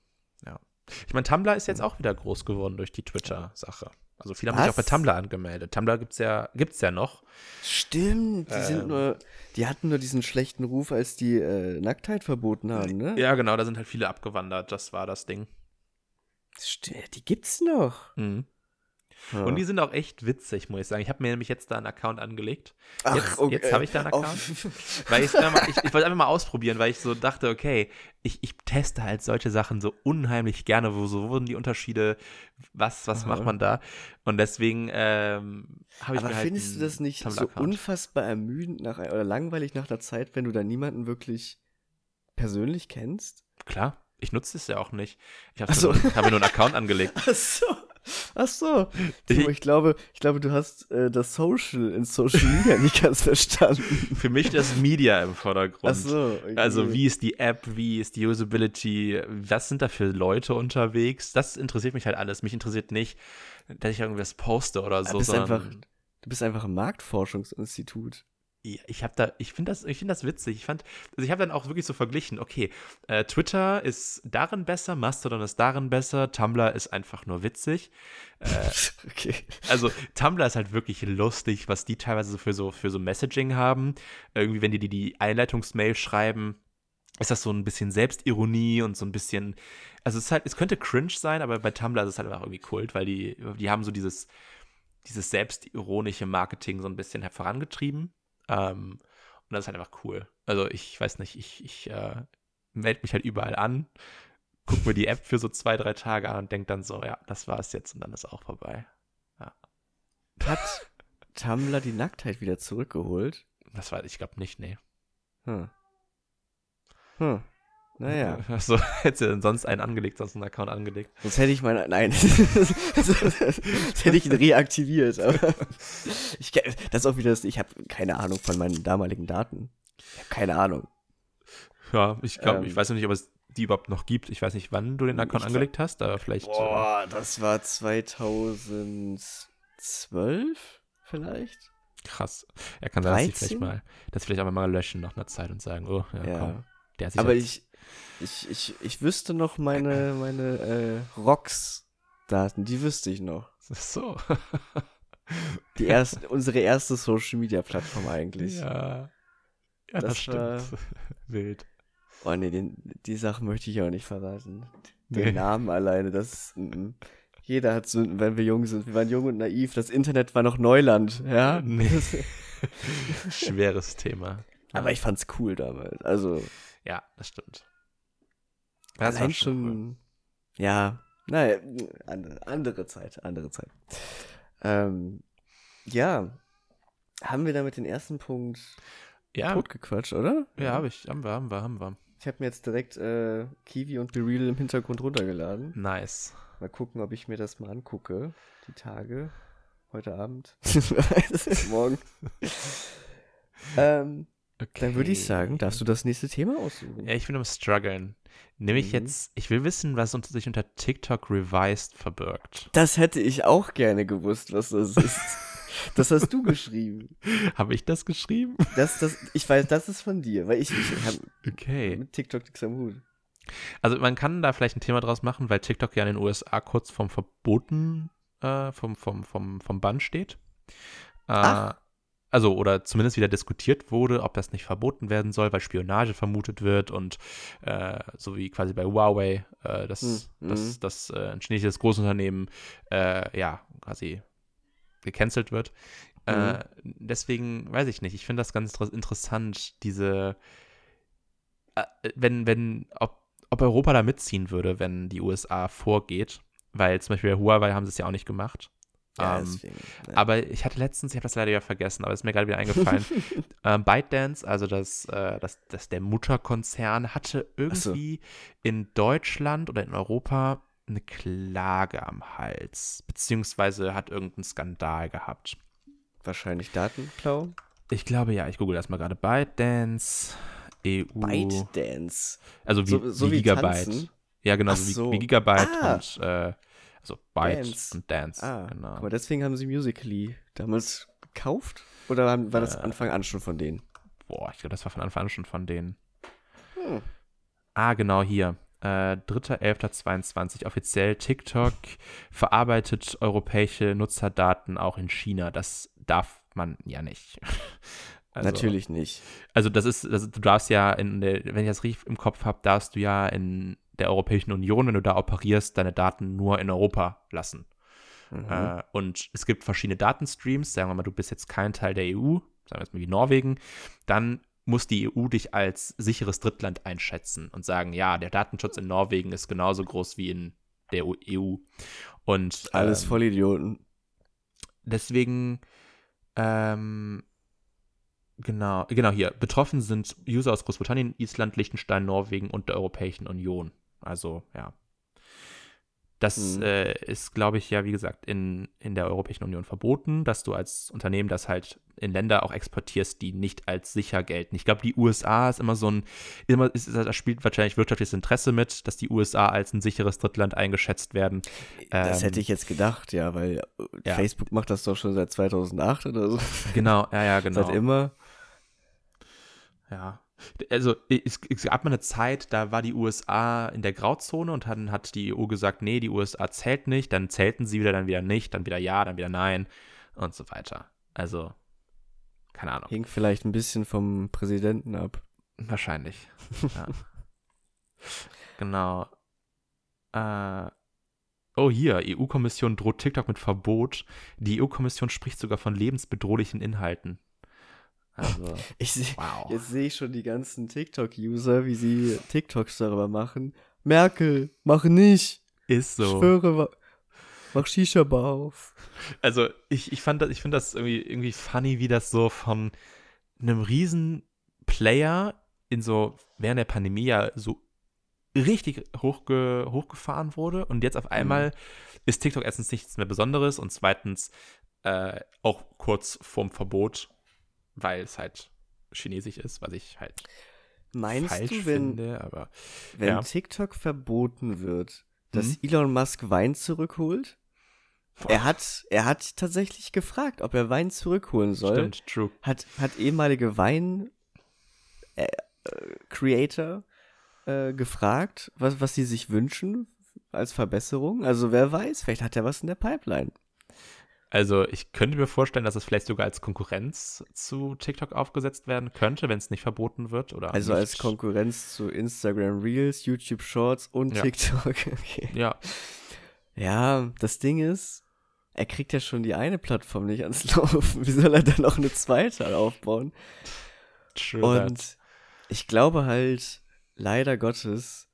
Ja. Ich meine, Tumblr ist jetzt auch wieder groß geworden durch die Twitter-Sache. Also viele haben sich auch bei Was? Tumblr angemeldet. Tumblr gibt's ja, gibt's ja noch. Stimmt, die sind Ähm. nur, die hatten nur diesen schlechten Ruf, als die äh, Nacktheit verboten haben, ne? Ja, genau, da sind halt viele abgewandert. Das war das Ding. Stimmt, die gibt's noch. Mhm. Ja. Und die sind auch echt witzig, muss ich sagen. Ich habe mir nämlich jetzt da einen Account angelegt. Ach, jetzt- okay. jetzt habe ich da einen Auf- <laughs> Weil mal, ich, ich wollte einfach mal ausprobieren, weil ich so dachte, okay, ich, ich teste halt solche Sachen so unheimlich gerne, wo so wurden die Unterschiede, was, was Aha. macht man da? Und deswegen ähm, habe ich Aber mir halt findest du das nicht so unfassbar ermüdend nach, oder langweilig nach einer Zeit, wenn du da niemanden wirklich persönlich kennst? Klar, ich nutze es ja auch nicht. Ich habe so. hab mir nur einen Account <laughs> angelegt. Ach so. Ach so. Timo, ich glaube, ich glaube, du hast äh, das Social in Social Media nicht ganz <laughs> verstanden. Für mich das Media im Vordergrund. Ach so. Okay. Also wie ist die App, wie ist die Usability, was sind da für Leute unterwegs? Das interessiert mich halt alles. Mich interessiert nicht, dass ich irgendwas poste oder du so, bist sondern einfach, du bist einfach ein Marktforschungsinstitut. Ich habe da, ich finde das, ich finde das witzig. Ich fand, also ich habe dann auch wirklich so verglichen. Okay, äh, Twitter ist darin besser, Mastodon ist darin besser, Tumblr ist einfach nur witzig. Äh, <laughs> okay. also Tumblr ist halt wirklich lustig, was die teilweise so für so für so Messaging haben. Irgendwie, wenn die die, die Einleitungsmail schreiben, ist das so ein bisschen Selbstironie und so ein bisschen, also es ist halt, es könnte cringe sein, aber bei Tumblr ist es halt einfach irgendwie Kult, weil die, die haben so dieses, dieses selbstironische Marketing so ein bisschen vorangetrieben. Ähm, und das ist halt einfach cool. Also ich weiß nicht, ich, ich äh, melde mich halt überall an, gucke mir die App für so zwei, drei Tage an und denke dann so, ja, das war es jetzt und dann ist auch vorbei. Ja. Hat Tumblr die Nacktheit wieder zurückgeholt? Das war, ich glaube nicht, nee. Hm. Hm. Naja. <laughs> Achso, hättest du denn sonst einen angelegt, sonst einen Account angelegt? Sonst hätte ich meinen, nein, <laughs> sonst hätte ich ihn reaktiviert. Aber ich, das ist auch wieder das, ich habe keine Ahnung von meinen damaligen Daten. Ich habe keine Ahnung. Ja, ich glaube, ähm, ich weiß noch nicht, ob es die überhaupt noch gibt. Ich weiß nicht, wann du den Account angelegt hast, aber vielleicht. Boah, das war 2012 vielleicht. Krass. Er kann sein, dass ich vielleicht mal, das vielleicht aber mal löschen nach einer Zeit und sagen, oh, ja, ja. komm. aber ich, ich, ich, ich wüsste noch meine, meine äh, Rocks-Daten, die wüsste ich noch. So. <laughs> Die erste, unsere erste Social-Media-Plattform eigentlich. Ja. Ja, das, das stimmt. War, <laughs> Wild. Oh nee, den, die Sache möchte ich auch nicht verraten. Den nee. Namen alleine, das m jeder hat Sünden, wenn wir jung sind. Wir waren jung und naiv. Das Internet war noch Neuland, ja? Nee. <laughs> Schweres Thema. Aber ich fand's cool damals. Also. Ja, das stimmt. Das war schon. Cool. Ja, naja, andere, Zeit, andere Zeit. Ähm, ja. Haben wir damit den ersten Punkt ja. totgequatscht, oder? Ja, habe ich. Haben wir, haben wir, haben wir. Ich habe mir jetzt direkt äh, Kiwi und Bereal im Hintergrund runtergeladen. Nice. Mal gucken, ob ich mir das mal angucke, die Tage. Heute Abend. <laughs> <laughs> Morgen. <laughs> ähm, okay. Dann würde ich sagen, darfst du das nächste Thema aussuchen. Ja, ich bin am struggeln. Nämlich mhm. jetzt, ich will wissen, was sich unter TikTok Revised verbirgt. Das hätte ich auch gerne gewusst, was das ist. <laughs> Das hast du geschrieben. Habe ich das geschrieben? Das, das, ich weiß, das ist von dir, weil ich, ich habe <laughs> okay. mit TikTok nichts am Hut. Also man kann da vielleicht ein Thema draus machen, weil TikTok ja in den USA kurz vom Verboten, äh, vom, vom, vom, vom Bann steht. Äh, also, oder zumindest wieder diskutiert wurde, ob das nicht verboten werden soll, weil Spionage vermutet wird und äh, so wie quasi bei Huawei, äh, dass, hm, dass, hm. dass äh, ein chinesisches Großunternehmen äh, ja quasi gecancelt wird. Äh, mhm. Deswegen weiß ich nicht. Ich finde das ganz interessant, diese, äh, wenn, wenn, ob, ob Europa da mitziehen würde, wenn die USA vorgeht. Weil zum Beispiel bei Huawei haben sie es ja auch nicht gemacht. Ja, ähm, deswegen, ja. Aber ich hatte letztens, ich habe das leider ja vergessen, aber es ist mir gerade wieder eingefallen. <laughs> ähm, ByteDance, also das, äh, das, das der Mutterkonzern, hatte irgendwie so. in Deutschland oder in Europa eine Klage am Hals, beziehungsweise hat irgendeinen Skandal gehabt. Wahrscheinlich Datenklau? Ich glaube ja, ich google erstmal gerade ByteDance EU. ByteDance. Also wie, so, so wie, wie Gigabyte. Tanzen? Ja, genau, so. Wie, wie, Gigabyte ah. und äh, also Byte Dance. und Dance. Ah, genau. Aber deswegen haben sie Musically damals gekauft? Oder war das äh, Anfang an schon von denen? Boah, ich glaube, das war von Anfang an schon von denen. Hm. Ah, genau, hier äh, 3.11.22 offiziell TikTok verarbeitet europäische Nutzerdaten auch in China. Das darf man ja nicht. <laughs> Also, Natürlich nicht. Also das ist, also du darfst ja, in der, wenn ich das richtig im Kopf habe, darfst du ja in der Europäischen Union, wenn du da operierst, deine Daten nur in Europa lassen. Mhm. Äh, und es gibt verschiedene Datenstreams. Sagen wir mal, du bist jetzt kein Teil der EU, sagen wir jetzt mal wie Norwegen. Dann muss die EU dich als sicheres Drittland einschätzen und sagen, ja, der Datenschutz in Norwegen ist genauso groß wie in der EU. Und alles ähm, Vollidioten. Deswegen, ähm, genau, genau hier. Betroffen sind User aus Großbritannien, Island, Liechtenstein, Norwegen und der Europäischen Union. Also, ja. Das mhm. äh, ist, glaube ich, ja, wie gesagt, in, in der Europäischen Union verboten, dass du als Unternehmen das halt in Länder auch exportierst, die nicht als sicher gelten. Ich glaube, die USA ist immer so ein, immer, ist, das spielt wahrscheinlich wirtschaftliches Interesse mit, dass die USA als ein sicheres Drittland eingeschätzt werden. Das ähm, hätte ich jetzt gedacht, ja, weil äh, ja. Facebook macht das doch schon seit 2008 oder so. Genau, ja, ja, <laughs> genau. Seit immer. Ja, also es, es, gab mal eine Zeit, da war die USA in der Grauzone und dann hat die EU gesagt, nee, die USA zählt nicht, dann zählten sie wieder, dann wieder nicht, dann wieder ja, dann wieder nein und so weiter. Also, keine Ahnung. Hing vielleicht ein bisschen vom Präsidenten ab. Wahrscheinlich. ja. <laughs> Genau. Äh, oh, hier, EU-Kommission droht TikTok mit Verbot. Die EU-Kommission spricht sogar von lebensbedrohlichen Inhalten. Also, <laughs> ich seh, wow. Jetzt sehe ich schon die ganzen TikTok-User, wie sie TikToks darüber machen. Merkel, mach nicht. Ist so. Ich schwöre, mach Shisha-Bar auf. Also, ich, ich, fand das, ich finde das irgendwie, irgendwie funny, wie das so von einem riesen Player in so während der Pandemie ja so richtig hochge hochgefahren wurde und jetzt auf mhm. einmal mhm. ist TikTok erstens nichts mehr Besonderes und zweitens äh, auch kurz vorm Verbot, weil es halt chinesisch ist, was ich halt Meinst falsch du, wenn, finde, aber wenn ja. TikTok verboten wird, dass Mhm. Elon Musk Wein zurückholt? Er hat, er hat tatsächlich gefragt, ob er Wein zurückholen soll. Stimmt, true. Hat, hat ehemalige Wein äh, äh, Creator äh, gefragt, was, was sie sich wünschen als Verbesserung. Also wer weiß, vielleicht hat er was in der Pipeline. Also ich könnte mir vorstellen, dass es vielleicht sogar als Konkurrenz zu TikTok aufgesetzt werden könnte, wenn es nicht verboten wird. Oder Also nicht. als Konkurrenz zu Instagram Reels, YouTube Shorts und Ja. TikTok. <laughs> Okay. Ja, Ja, das Ding ist, er kriegt ja schon die eine Plattform nicht ans <laughs> Laufen. Wie soll er dann noch eine zweite aufbauen? true. that. Und ich glaube halt, leider Gottes,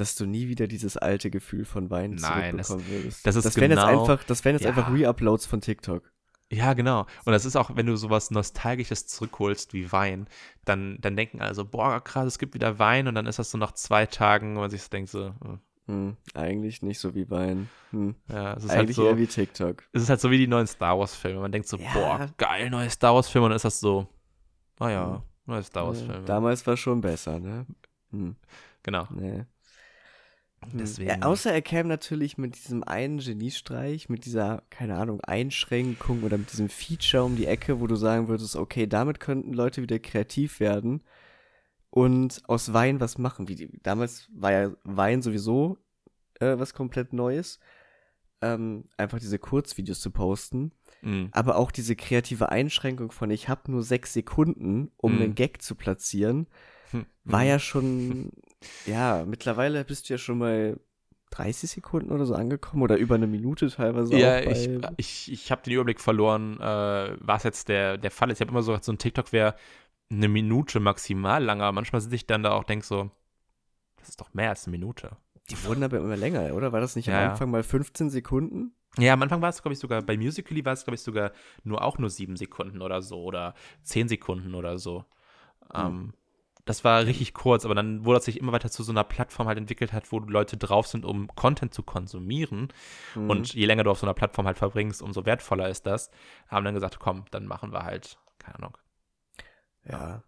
dass du nie wieder dieses alte Gefühl von Wein Nein, das- zurückbekommen würdest. das ist das wären jetzt genau- einfach, das wären jetzt Ja. einfach Reuploads von TikTok. Ja, genau. Und das ist auch, wenn du sowas Nostalgisches zurückholst wie Wein, dann, dann denken alle so, boah, krass, es gibt wieder Wein und dann ist das so nach zwei Tagen, wo man sich so denkt so, hm, Hm, eigentlich nicht so wie Wein. Hm. ja, es ist halt Eigentlich so, eher wie TikTok. es ist halt so wie die neuen Star Wars Filme. Man denkt so, Ja. boah, geil, neue Star Wars Filme und dann ist das so, ah ja, Hm. neue Star Wars Äh, Filme. damals war schon besser, ne? Hm. genau. Nee. Hm. Deswegen. Ja, außer er käme natürlich mit diesem einen Geniestreich, mit dieser, keine Ahnung, Einschränkung oder mit diesem Feature um die Ecke, wo du sagen würdest, okay, damit könnten Leute wieder kreativ werden und aus Wein was machen. Wie die, damals war ja Wein sowieso äh, was komplett Neues. Ähm, einfach diese Kurzvideos zu posten. Mhm. Aber auch diese kreative Einschränkung von ich habe nur sechs Sekunden, um Mhm. einen Gag zu platzieren. War Mhm. ja schon, ja, mittlerweile bist du ja schon mal 30 Sekunden oder so angekommen oder über eine Minute teilweise Ja, ich, ich, ich habe den Überblick verloren, äh, was jetzt der, der Fall ist. Ich habe immer so, so ein TikTok wäre eine Minute maximal lang, aber manchmal sitze ich dann da auch denk so, das ist doch mehr als eine Minute. die wurden aber immer länger, oder? War das nicht Ja, am. Anfang mal 15 Sekunden? Ja, am Anfang war es, glaube ich, sogar, bei Musically war es, glaube ich, sogar nur auch nur sieben Sekunden oder so oder zehn Sekunden oder so. Ähm, das war richtig kurz, aber dann wurde es sich immer weiter zu so einer Plattform halt entwickelt hat, wo Leute drauf sind, um Content zu konsumieren. Mhm. Und je länger du auf so einer Plattform halt verbringst, umso wertvoller ist das. Haben dann gesagt, komm, dann machen wir halt, keine Ahnung. Ja.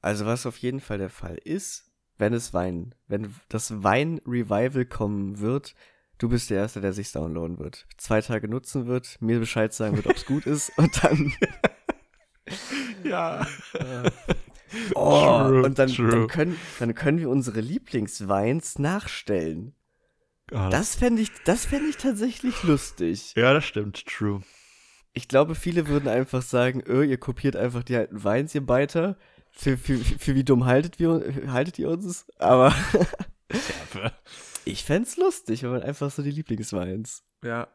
Also was auf jeden Fall der Fall ist, wenn es Wein, wenn das Wein-Revival kommen wird, du bist der Erste, der sich's downloaden wird. Zwei Tage nutzen wird, mir Bescheid sagen wird, ob's gut ist und dann <laughs> Ja. <laughs> Äh, <laughs> oh, True, und dann, dann, können, dann können wir unsere Lieblingsweins nachstellen. Das fände ich, das fänd ich tatsächlich lustig. ja, das stimmt, true. Ich glaube, viele würden einfach sagen, öh, ihr kopiert einfach die alten Weins, ihr Beiter. Für, für, für wie dumm haltet, wir, haltet ihr uns? Aber <laughs> ich fänd's lustig, wenn man einfach so die Lieblingsweins. Ja.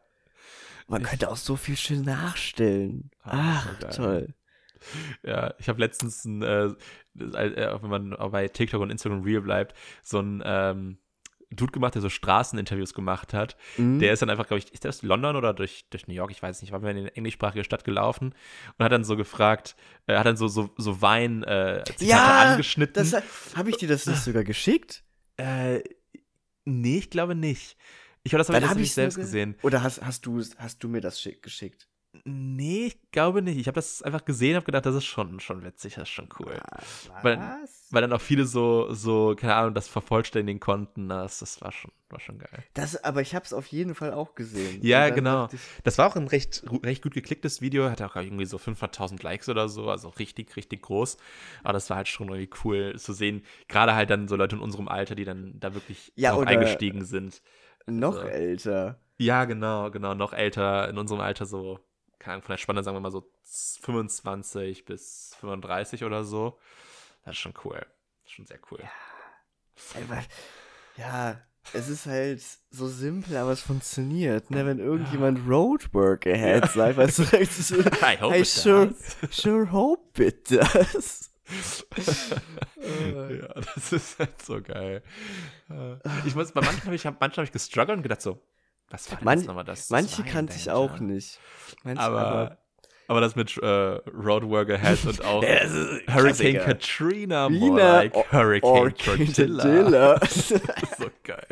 Man Ich- könnte auch so viel schön nachstellen. Ah, Ach, geil. toll. Ja, ich habe letztens, ein, äh, äh, auch wenn man bei TikTok und Instagram Real bleibt, so ein ähm, Dude gemacht, der so Straßeninterviews gemacht hat. Mhm. Der ist dann einfach, glaube ich, ist der aus London oder durch, durch New York, ich weiß nicht, war in eine englischsprachige Stadt gelaufen und hat dann so gefragt, äh, hat dann so, so, so Wein äh, Ja, angeschnitten. Das, habe ich dir das nicht sogar geschickt? äh, nee, ich glaube nicht. Ich habe das aber Dann erst hab selbst gesehen. Oder hast, hast, du, hast du mir das schick, geschickt? Nee, ich glaube nicht. Ich habe das einfach gesehen, habe gedacht, das ist schon, schon witzig, das ist schon cool. Weil- Was? Weil dann auch viele so, so, keine Ahnung, das vervollständigen konnten. Das, das war schon, war schon geil. Das, aber ich habe es auf jeden Fall auch gesehen. Ja, genau. Das war auch ein recht, recht gut geklicktes Video, hatte auch irgendwie so 500.000 Likes oder so, also richtig, richtig groß. Aber das war halt schon irgendwie cool zu sehen. Gerade halt dann so Leute in unserem Alter, die dann da wirklich Ja, eingestiegen sind. Noch Also- älter. Ja, genau, genau, noch älter, in unserem Alter so, keine Ahnung, von der Spanne sagen wir mal so 25 bis 35 oder so. Das ist schon cool. schon sehr cool. Einfach, ja, es ist halt so simpel, aber es funktioniert. Ne? Wenn irgendjemand Roadwork <laughs> ahead sagt, weißt du, recht so, <laughs> I hope I sure, does. sure hope it does. <laughs> ja, das ist halt so geil. Äh, Ich muss, bei manchen habe ich, manchen hab ich gestruggelt und gedacht so, was war denn Man- nochmal das? Manche kannte ich auch nicht. Manche, Aber, aber das mit äh, Roadworker Head und <laughs> auch Hurricane. Katrina, more like Or- Hurricane Orchid Tortilla. Dilla. Das ist so geil.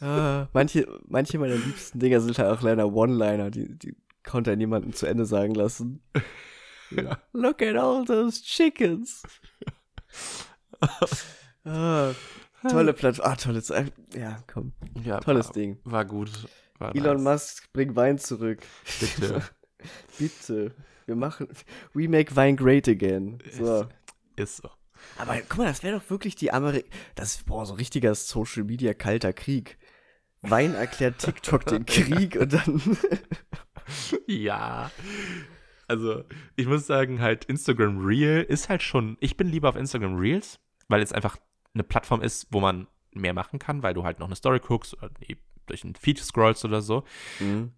Ah, manche, manche meiner liebsten Dinger sind halt auch leider One-Liner, die, die konnte ja niemanden zu Ende sagen lassen. <laughs> Ja. Look at all those chickens. <laughs> ah, tolle Plattform. Ah, tolle Zeit. Ja, komm. Ja, Tolles war, Ding. War gut. War Elon nice. Musk, bring Wein zurück. Bitte. <laughs> Bitte. Wir machen. We make Wein great again. So. Ist so. Aber guck mal, das wäre doch wirklich die Amerik. Das boah, so richtiger Social Media kalter Krieg. Wein erklärt TikTok den <laughs> Krieg und dann. <laughs> Ja. Also, ich muss sagen, halt Instagram Reel ist halt schon, ich bin lieber auf Instagram Reels, weil es einfach eine Plattform ist, wo man mehr machen kann, weil du halt noch eine Story guckst oder durch einen Feed scrollst oder so. Mhm.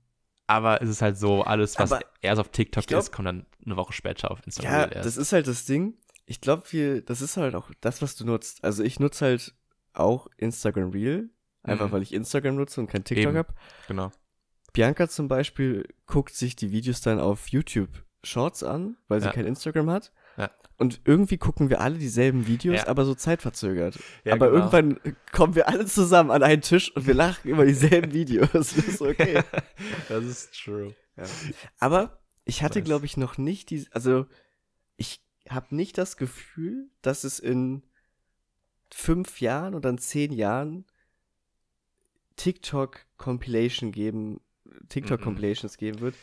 Aber es ist halt so, alles, was Aber erst auf TikTok glaub- ist, kommt dann eine Woche später auf Instagram Ja, erst. das ist halt das Ding. Ich glaube, das ist halt auch das, was du nutzt. Also ich nutze halt auch Instagram Reel, einfach Mhm. weil ich Instagram nutze und kein TikTok Eben. hab. genau. Bianca zum Beispiel guckt sich die Videos dann auf YouTube Shorts an, weil sie Ja. kein Instagram hat. Ja. Und irgendwie gucken wir alle dieselben Videos, Ja. aber so zeitverzögert. Ja, aber genau. irgendwann kommen wir alle zusammen an einen Tisch und wir lachen über dieselben Videos. Das ist okay. <laughs> das ist true. Aber ich hatte, glaube ich, noch nicht die, also ich habe nicht das Gefühl, dass es in fünf Jahren oder in zehn Jahren TikTok-Compilation geben, TikTok-Compilations geben wird,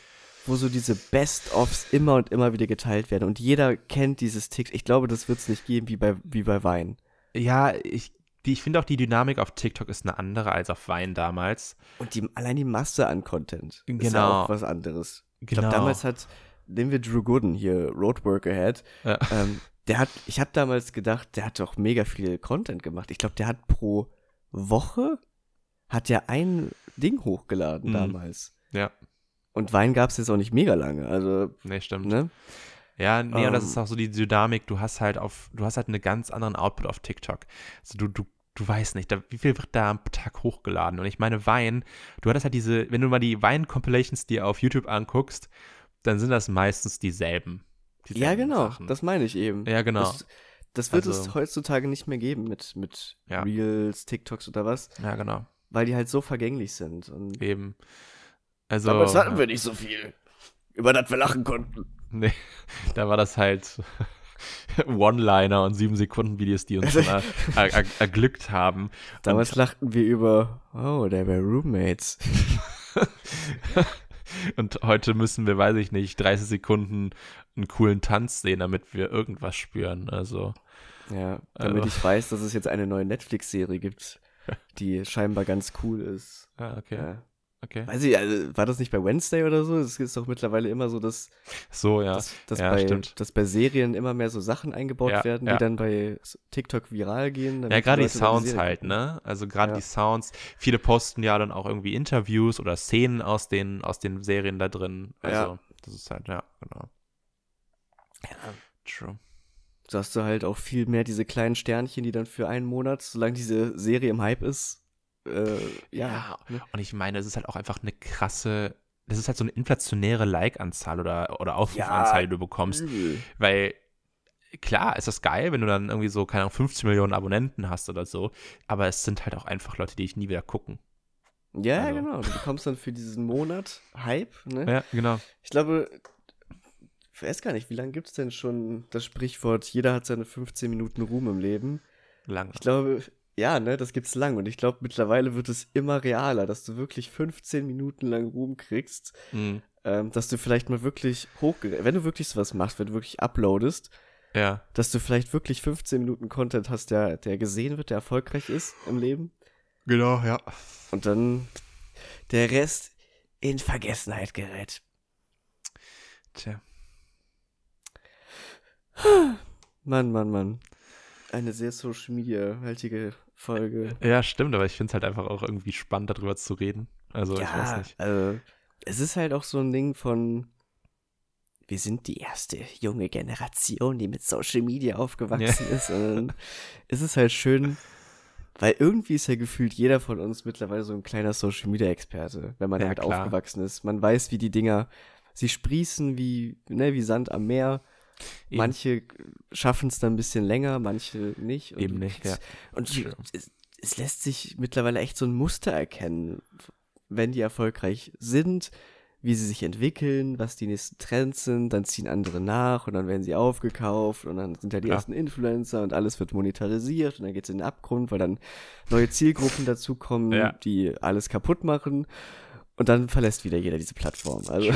wo so diese Best-ofs immer und immer wieder geteilt werden und jeder kennt dieses TikTok. Ich glaube, das wird es nicht geben wie bei, wie bei Wein. Ja, ich, die, ich finde auch die Dynamik auf TikTok ist eine andere als auf Wein damals. Und die, allein die Masse an Content ist ja Genau. auch was anderes. Ich Genau. glaube, damals hat, nehmen wir Drew Gooden hier, Roadwork Ahead, Ja. ähm, der hat, ich habe damals gedacht, der hat doch mega viel Content gemacht. Ich glaube, der hat pro Woche, hat der ein Ding hochgeladen Mhm. damals. Ja, Und Wein gab es jetzt auch nicht mega lange, also, nee, stimmt. ne? Ja, nee, und das Ähm. ist auch so die Dynamik, du hast halt auf, du hast halt einen ganz anderen Output auf TikTok. Also du, du, du weißt nicht, da, wie viel wird da am Tag hochgeladen? Und ich meine, Wein, du hattest halt diese, wenn du mal die Wein-Compilations dir auf YouTube anguckst, dann sind das meistens dieselben. Ja, dieselben genau, Sachen. das meine ich eben. ja, genau. Das, das wird es Also- heutzutage nicht mehr geben mit, mit Ja. Reels, TikToks oder was, ja, genau. weil die halt so vergänglich sind. Und Eben. Also, Damals hatten wir nicht so viel, über das wir lachen konnten. Nee, <laughs> da war das halt <laughs> One-Liner und sieben Sekunden Videos, die uns er, er, erglückt haben. Damals lachten wir über, oh, der wäre Roommates. <laughs> Und heute müssen wir, weiß ich nicht, 30 Sekunden einen coolen Tanz sehen, damit wir irgendwas spüren. Also, Ja, damit Also- ich weiß, dass es jetzt eine neue Netflix-Serie gibt, die scheinbar ganz cool ist. ah, okay, Ja. Okay. Weiß ich, also, war das nicht bei Wednesday oder so? Es ist doch mittlerweile immer so, dass, So, ja. dass, dass, Ja, bei, stimmt. dass bei Serien immer mehr so Sachen eingebaut Ja, werden, ja. die dann bei TikTok viral gehen. Ja, gerade die Sounds halt, ne? Also gerade die Sounds. Viele posten ja dann auch irgendwie Interviews oder Szenen aus den, aus den Serien da drin. Also, Ja. das ist halt, ja, genau. Ja. True. So hast du halt auch viel mehr diese kleinen Sternchen, die dann für einen Monat, solange diese Serie im Hype ist, äh, ja. Ja, ne? Und ich meine, es ist halt auch einfach eine krasse, das ist halt so eine inflationäre Like-Anzahl oder, oder Aufrufanzahl, die du bekommst. Übel. Weil, klar, ist das geil, wenn du dann irgendwie so, keine Ahnung, 50 Millionen Abonnenten hast oder so. Aber es sind halt auch einfach Leute, die ich nie wieder gucken. Ja, Also- genau. Du bekommst dann für diesen Monat Hype, ne? Ja, genau. Ich glaube, ich weiß gar nicht, wie lange gibt es denn schon das Sprichwort, jeder hat seine 15 Minuten Ruhm im Leben? Lang. Ich glaube, ja, ne, das gibt's lang. Und ich glaube, mittlerweile wird es immer realer, dass du wirklich 15 Minuten lang Ruhm kriegst, Mhm. ähm, dass du vielleicht mal wirklich hochge... Wenn du wirklich sowas machst, wenn du wirklich uploadest, Ja, dass du vielleicht wirklich 15 Minuten Content hast, der, der gesehen wird, der erfolgreich ist im Leben. genau, ja. Und dann der Rest in Vergessenheit gerät. Tja. Mann, Mann, Mann. Eine sehr Social Media haltige Folge. Ja, stimmt, aber ich finde es halt einfach auch irgendwie spannend, darüber zu reden. Also, ja, ich weiß nicht. Also, es ist halt auch so ein Ding von, wir sind die erste junge Generation, die mit Social Media aufgewachsen ja. ist. Und dann ist es halt schön, weil irgendwie ist ja gefühlt jeder von uns mittlerweile so ein kleiner Social Media Experte, wenn man ja, damit klar. aufgewachsen ist. Man weiß, wie die Dinger, sie sprießen wie, ne, wie Sand am Meer. Eben. Manche schaffen es dann ein bisschen länger, manche nicht. Und Eben nicht, ja. Und es, es lässt sich mittlerweile echt so ein Muster erkennen, wenn die erfolgreich sind, wie sie sich entwickeln, was die nächsten Trends sind, dann ziehen andere nach und dann werden sie aufgekauft und dann sind ja die ja. ersten Influencer und alles wird monetarisiert und dann geht es in den Abgrund, weil dann neue Zielgruppen dazukommen, ja. die alles kaputt machen und dann verlässt wieder jeder diese Plattform. Also.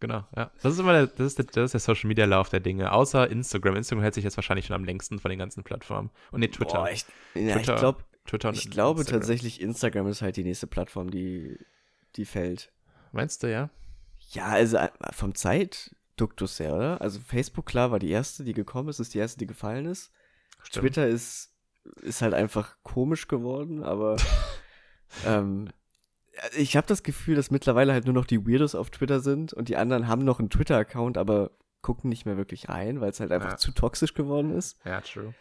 Genau, ja. Das ist immer der, das ist der, das ist der Social Media Lauf der Dinge. Außer Instagram. Instagram hält sich jetzt wahrscheinlich schon am längsten von den ganzen Plattformen. Und nee, Twitter. Boah, ich, ja, Twitter, ich, glaub, Twitter ich glaube Instagram. tatsächlich, Instagram ist halt die nächste Plattform, die, die fällt. Meinst du, ja? Ja, also äh, vom Zeitduktus her, oder? Also Facebook, klar, war die erste, die gekommen ist, ist die erste, die gefallen ist. Stimmt. Twitter ist, ist halt einfach komisch geworden, aber <laughs> ähm, ich habe das Gefühl, dass mittlerweile halt nur noch die Weirdos auf Twitter sind und die anderen haben noch einen Twitter-Account, aber gucken nicht mehr wirklich rein, weil es halt einfach ja. zu toxisch geworden ist. Ja, true.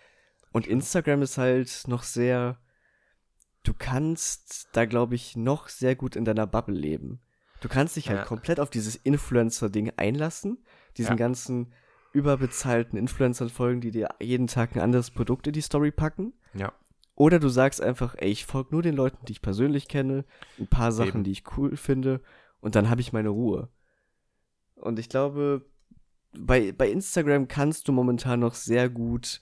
Und true. Instagram ist halt noch sehr, du kannst da, glaube ich, noch sehr gut in deiner Bubble leben. Du kannst dich halt ja. komplett auf dieses Influencer-Ding einlassen, diesen ja. ganzen überbezahlten Influencern folgen, die dir jeden Tag ein anderes Produkt in die Story packen. Ja. Oder du sagst einfach, ey, ich folge nur den Leuten, die ich persönlich kenne, ein paar Sachen, Eben. die ich cool finde, und dann habe ich meine Ruhe. Und ich glaube, bei, bei Instagram kannst du momentan noch sehr gut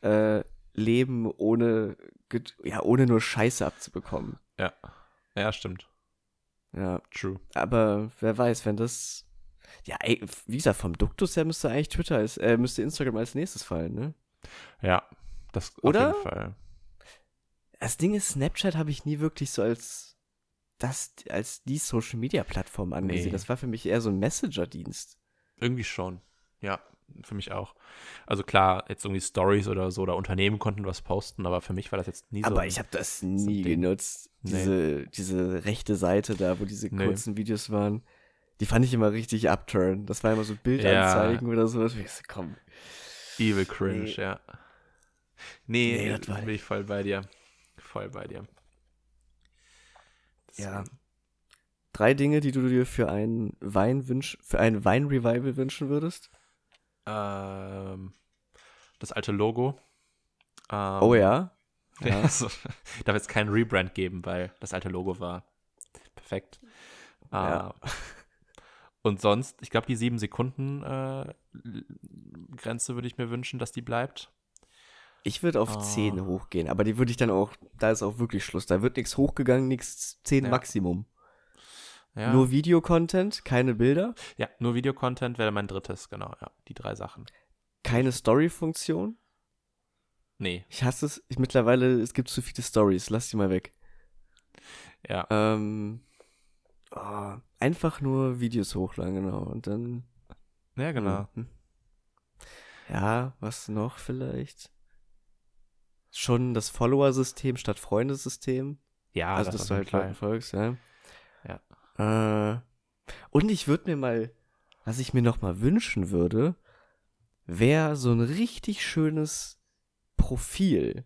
äh, leben, ohne, ja, ohne nur Scheiße abzubekommen. Ja. Ja, stimmt. Ja, true. Aber wer weiß, wenn das. Ja, ey, wie gesagt, vom Duktus her müsste eigentlich Twitter als, äh, müsste Instagram als nächstes fallen, ne? Ja, das Oder? auf jeden Fall. Das Ding ist, Snapchat habe ich nie wirklich so als das, als die Social Media Plattform angesehen. Nee. Das war für mich eher so ein Messenger-Dienst. Irgendwie schon. Ja, für mich auch. Also klar, jetzt irgendwie Stories oder so oder Unternehmen konnten was posten, aber für mich war das jetzt nie aber so. Aber ich habe das nie so genutzt. Diese, nee. diese rechte Seite da, wo diese nee. kurzen Videos waren, die fand ich immer richtig upturn. Das war immer so Bildanzeigen ja. oder sowas. Ich so, komm. Evil cringe, nee. ja. Nee, nee das bin ich voll bei dir. Voll bei dir. Das ja. Drei Dinge, die du dir für ein Wein wünsch, für ein Wein-Revival wünschen würdest? Ähm, das alte Logo. Ähm, oh ja. <laughs> ja. Also, darf jetzt keinen Rebrand geben, weil das alte Logo war perfekt. Ja. Äh, und sonst, ich glaube, die sieben Sekunden äh, Grenze würde ich mir wünschen, dass die bleibt. Ich würde auf oh. 10 hochgehen, aber die würde ich dann auch, da ist auch wirklich Schluss. Da wird nichts hochgegangen, nichts 10 ja. Maximum. Ja. Nur Videocontent, keine Bilder. Ja, nur Videocontent wäre mein drittes, genau, ja. Die drei Sachen. Keine Story-Funktion? Nee. Ich hasse es. Ich, mittlerweile, es gibt zu viele Stories. Lass die mal weg. Ja. Ähm, oh, einfach nur Videos hochladen, genau. Und dann. Ja, genau. Hm. Ja, was noch vielleicht? Schon das Follower-System statt Freundesystem. Ja, also das dass du halt Leuten folgst, ja. Ja. Äh, und ich würde mir mal, was ich mir noch mal wünschen würde, wäre so ein richtig schönes Profil.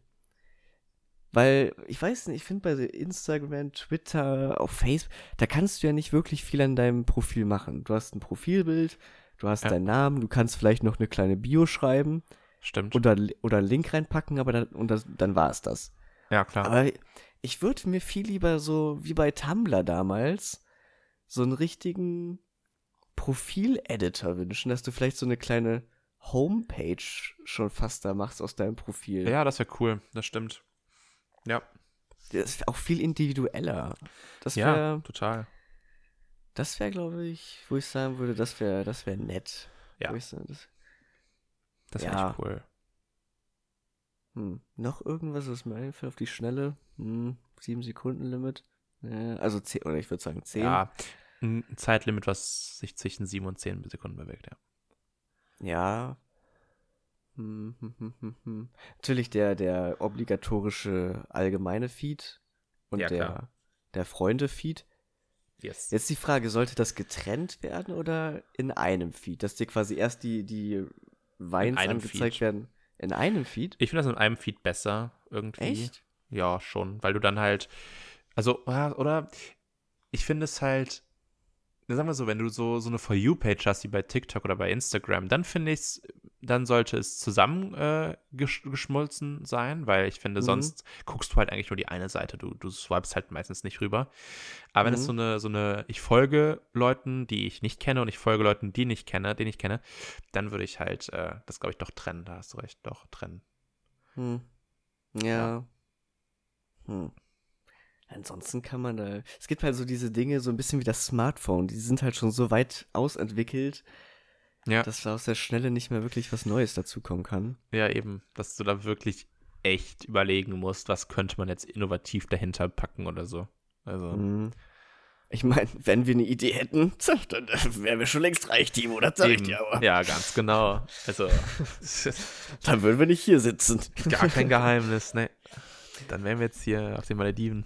Weil, ich weiß nicht, ich finde bei Instagram, Twitter, auf Facebook, da kannst du ja nicht wirklich viel an deinem Profil machen. Du hast ein Profilbild, du hast ja. deinen Namen, du kannst vielleicht noch eine kleine Bio schreiben. Stimmt. Oder, oder Link reinpacken, aber dann, und das, dann war es das. Ja, klar. Aber ich würde mir viel lieber so, wie bei Tumblr damals, so einen richtigen Profil-Editor wünschen, dass du vielleicht so eine kleine Homepage schon fast da machst aus deinem Profil. Ja, das wäre cool, das stimmt. Ja. Das wäre auch viel individueller. Das wär, ja, total. Das wäre, glaube ich, wo ich sagen würde, das wäre das wär nett. Ja. Sagen, das das ja. cool. Hm. Noch irgendwas, was mir einfällt auf die Schnelle? Hm. Sieben Sekunden Limit. Also zehn, oder ich würde sagen zehn. Ja, ein Zeitlimit, was sich zwischen sieben und zehn Sekunden bewegt, ja. Ja. Hm, hm, hm. Natürlich der, der obligatorische allgemeine Feed und Ja, der, klar. der Freunde-Feed. Yes. Jetzt die Frage, sollte das getrennt werden oder in einem Feed? Dass dir quasi erst die, die Einem angezeigt Feed. werden? In einem Feed? Ich finde das in einem Feed besser irgendwie. Echt? Ja, schon, weil du dann halt, also, oder ich finde es halt, sagen wir so, wenn du so, so eine For You-Page hast, wie bei TikTok oder bei Instagram, dann finde ich es, dann sollte es zusammen äh, sein, weil ich finde, Mhm. sonst guckst du halt eigentlich nur die eine Seite, du, du swipest halt meistens nicht rüber. Aber wenn es Mhm. so eine, so eine, ich folge Leuten, die ich nicht kenne und ich folge Leuten, die nicht kenne, den ich kenne, dann würde ich halt äh, das, glaube ich, doch trennen, da hast du recht, doch trennen. Hm. Ja. Hm. Ansonsten kann man da. Es gibt halt so diese Dinge, so ein bisschen wie das Smartphone. Die sind halt schon so weit ausentwickelt, Ja. dass da aus der Schnelle nicht mehr wirklich was Neues dazukommen kann. Ja, eben, dass du da wirklich echt überlegen musst, was könnte man jetzt innovativ dahinter packen oder so. Also, Hm. Ich meine, wenn wir eine Idee hätten, <laughs> dann wären wir schon längst reich, Timo, das sag ich dir aber. ja, ganz genau. Also, <laughs> Dann würden wir nicht hier sitzen. gar kein Geheimnis, ne? Dann wären wir jetzt hier auf den Malediven.